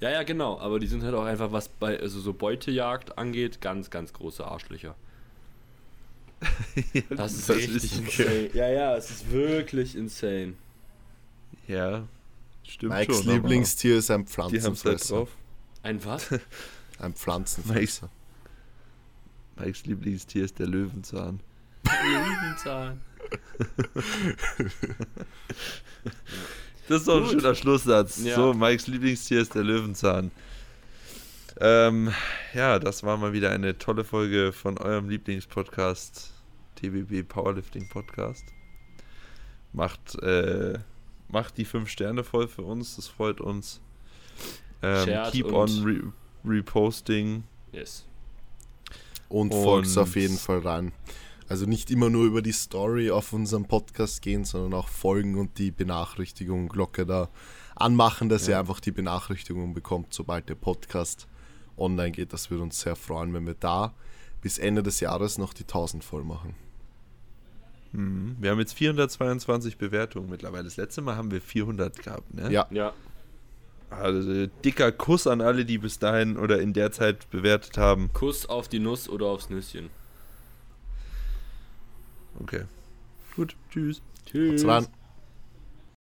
Ja, ja, genau. Aber die sind halt auch einfach, was bei also so Beutejagd angeht, ganz, ganz große Arschlöcher. [laughs] Das ist Das richtig ist- insane. Ja, ja, es ist wirklich insane. Ja, stimmt Mikes schon. aber Lieblingstier ist ein Die haben es halt Pflanzenfresser. drauf. Ein was? [laughs] Ein Pflanzenfresser. Mikes Lieblingstier ist der Löwenzahn. Löwenzahn. [laughs] Das ist doch ein schöner Schlusssatz. Ja. So, Mikes Lieblingstier ist der Löwenzahn. Ähm, ja, das war mal wieder eine tolle Folge von eurem Lieblingspodcast, TBB Powerlifting Podcast. Macht, äh, macht die fünf Sterne voll für uns, das freut uns. Ähm, keep on re reposting. Yes. Und, Und- folgt auf jeden Fall rein. Also nicht immer nur über die Story auf unserem Podcast gehen, sondern auch folgen und die Benachrichtigung Glocke da anmachen, dass ihr Ja. einfach die Benachrichtigung bekommt, sobald der Podcast online geht. Das würde uns sehr freuen, wenn wir da bis Ende des Jahres noch die 1000 voll machen. Mhm. Wir haben jetzt 422 Bewertungen mittlerweile. Das letzte Mal haben wir 400 gehabt, ne? Ja, Ja. Also dicker Kuss an alle, die bis dahin oder in der Zeit bewertet haben. Kuss auf die Nuss oder aufs Nüsschen. Okay. Gut, tschüss. Tschüss.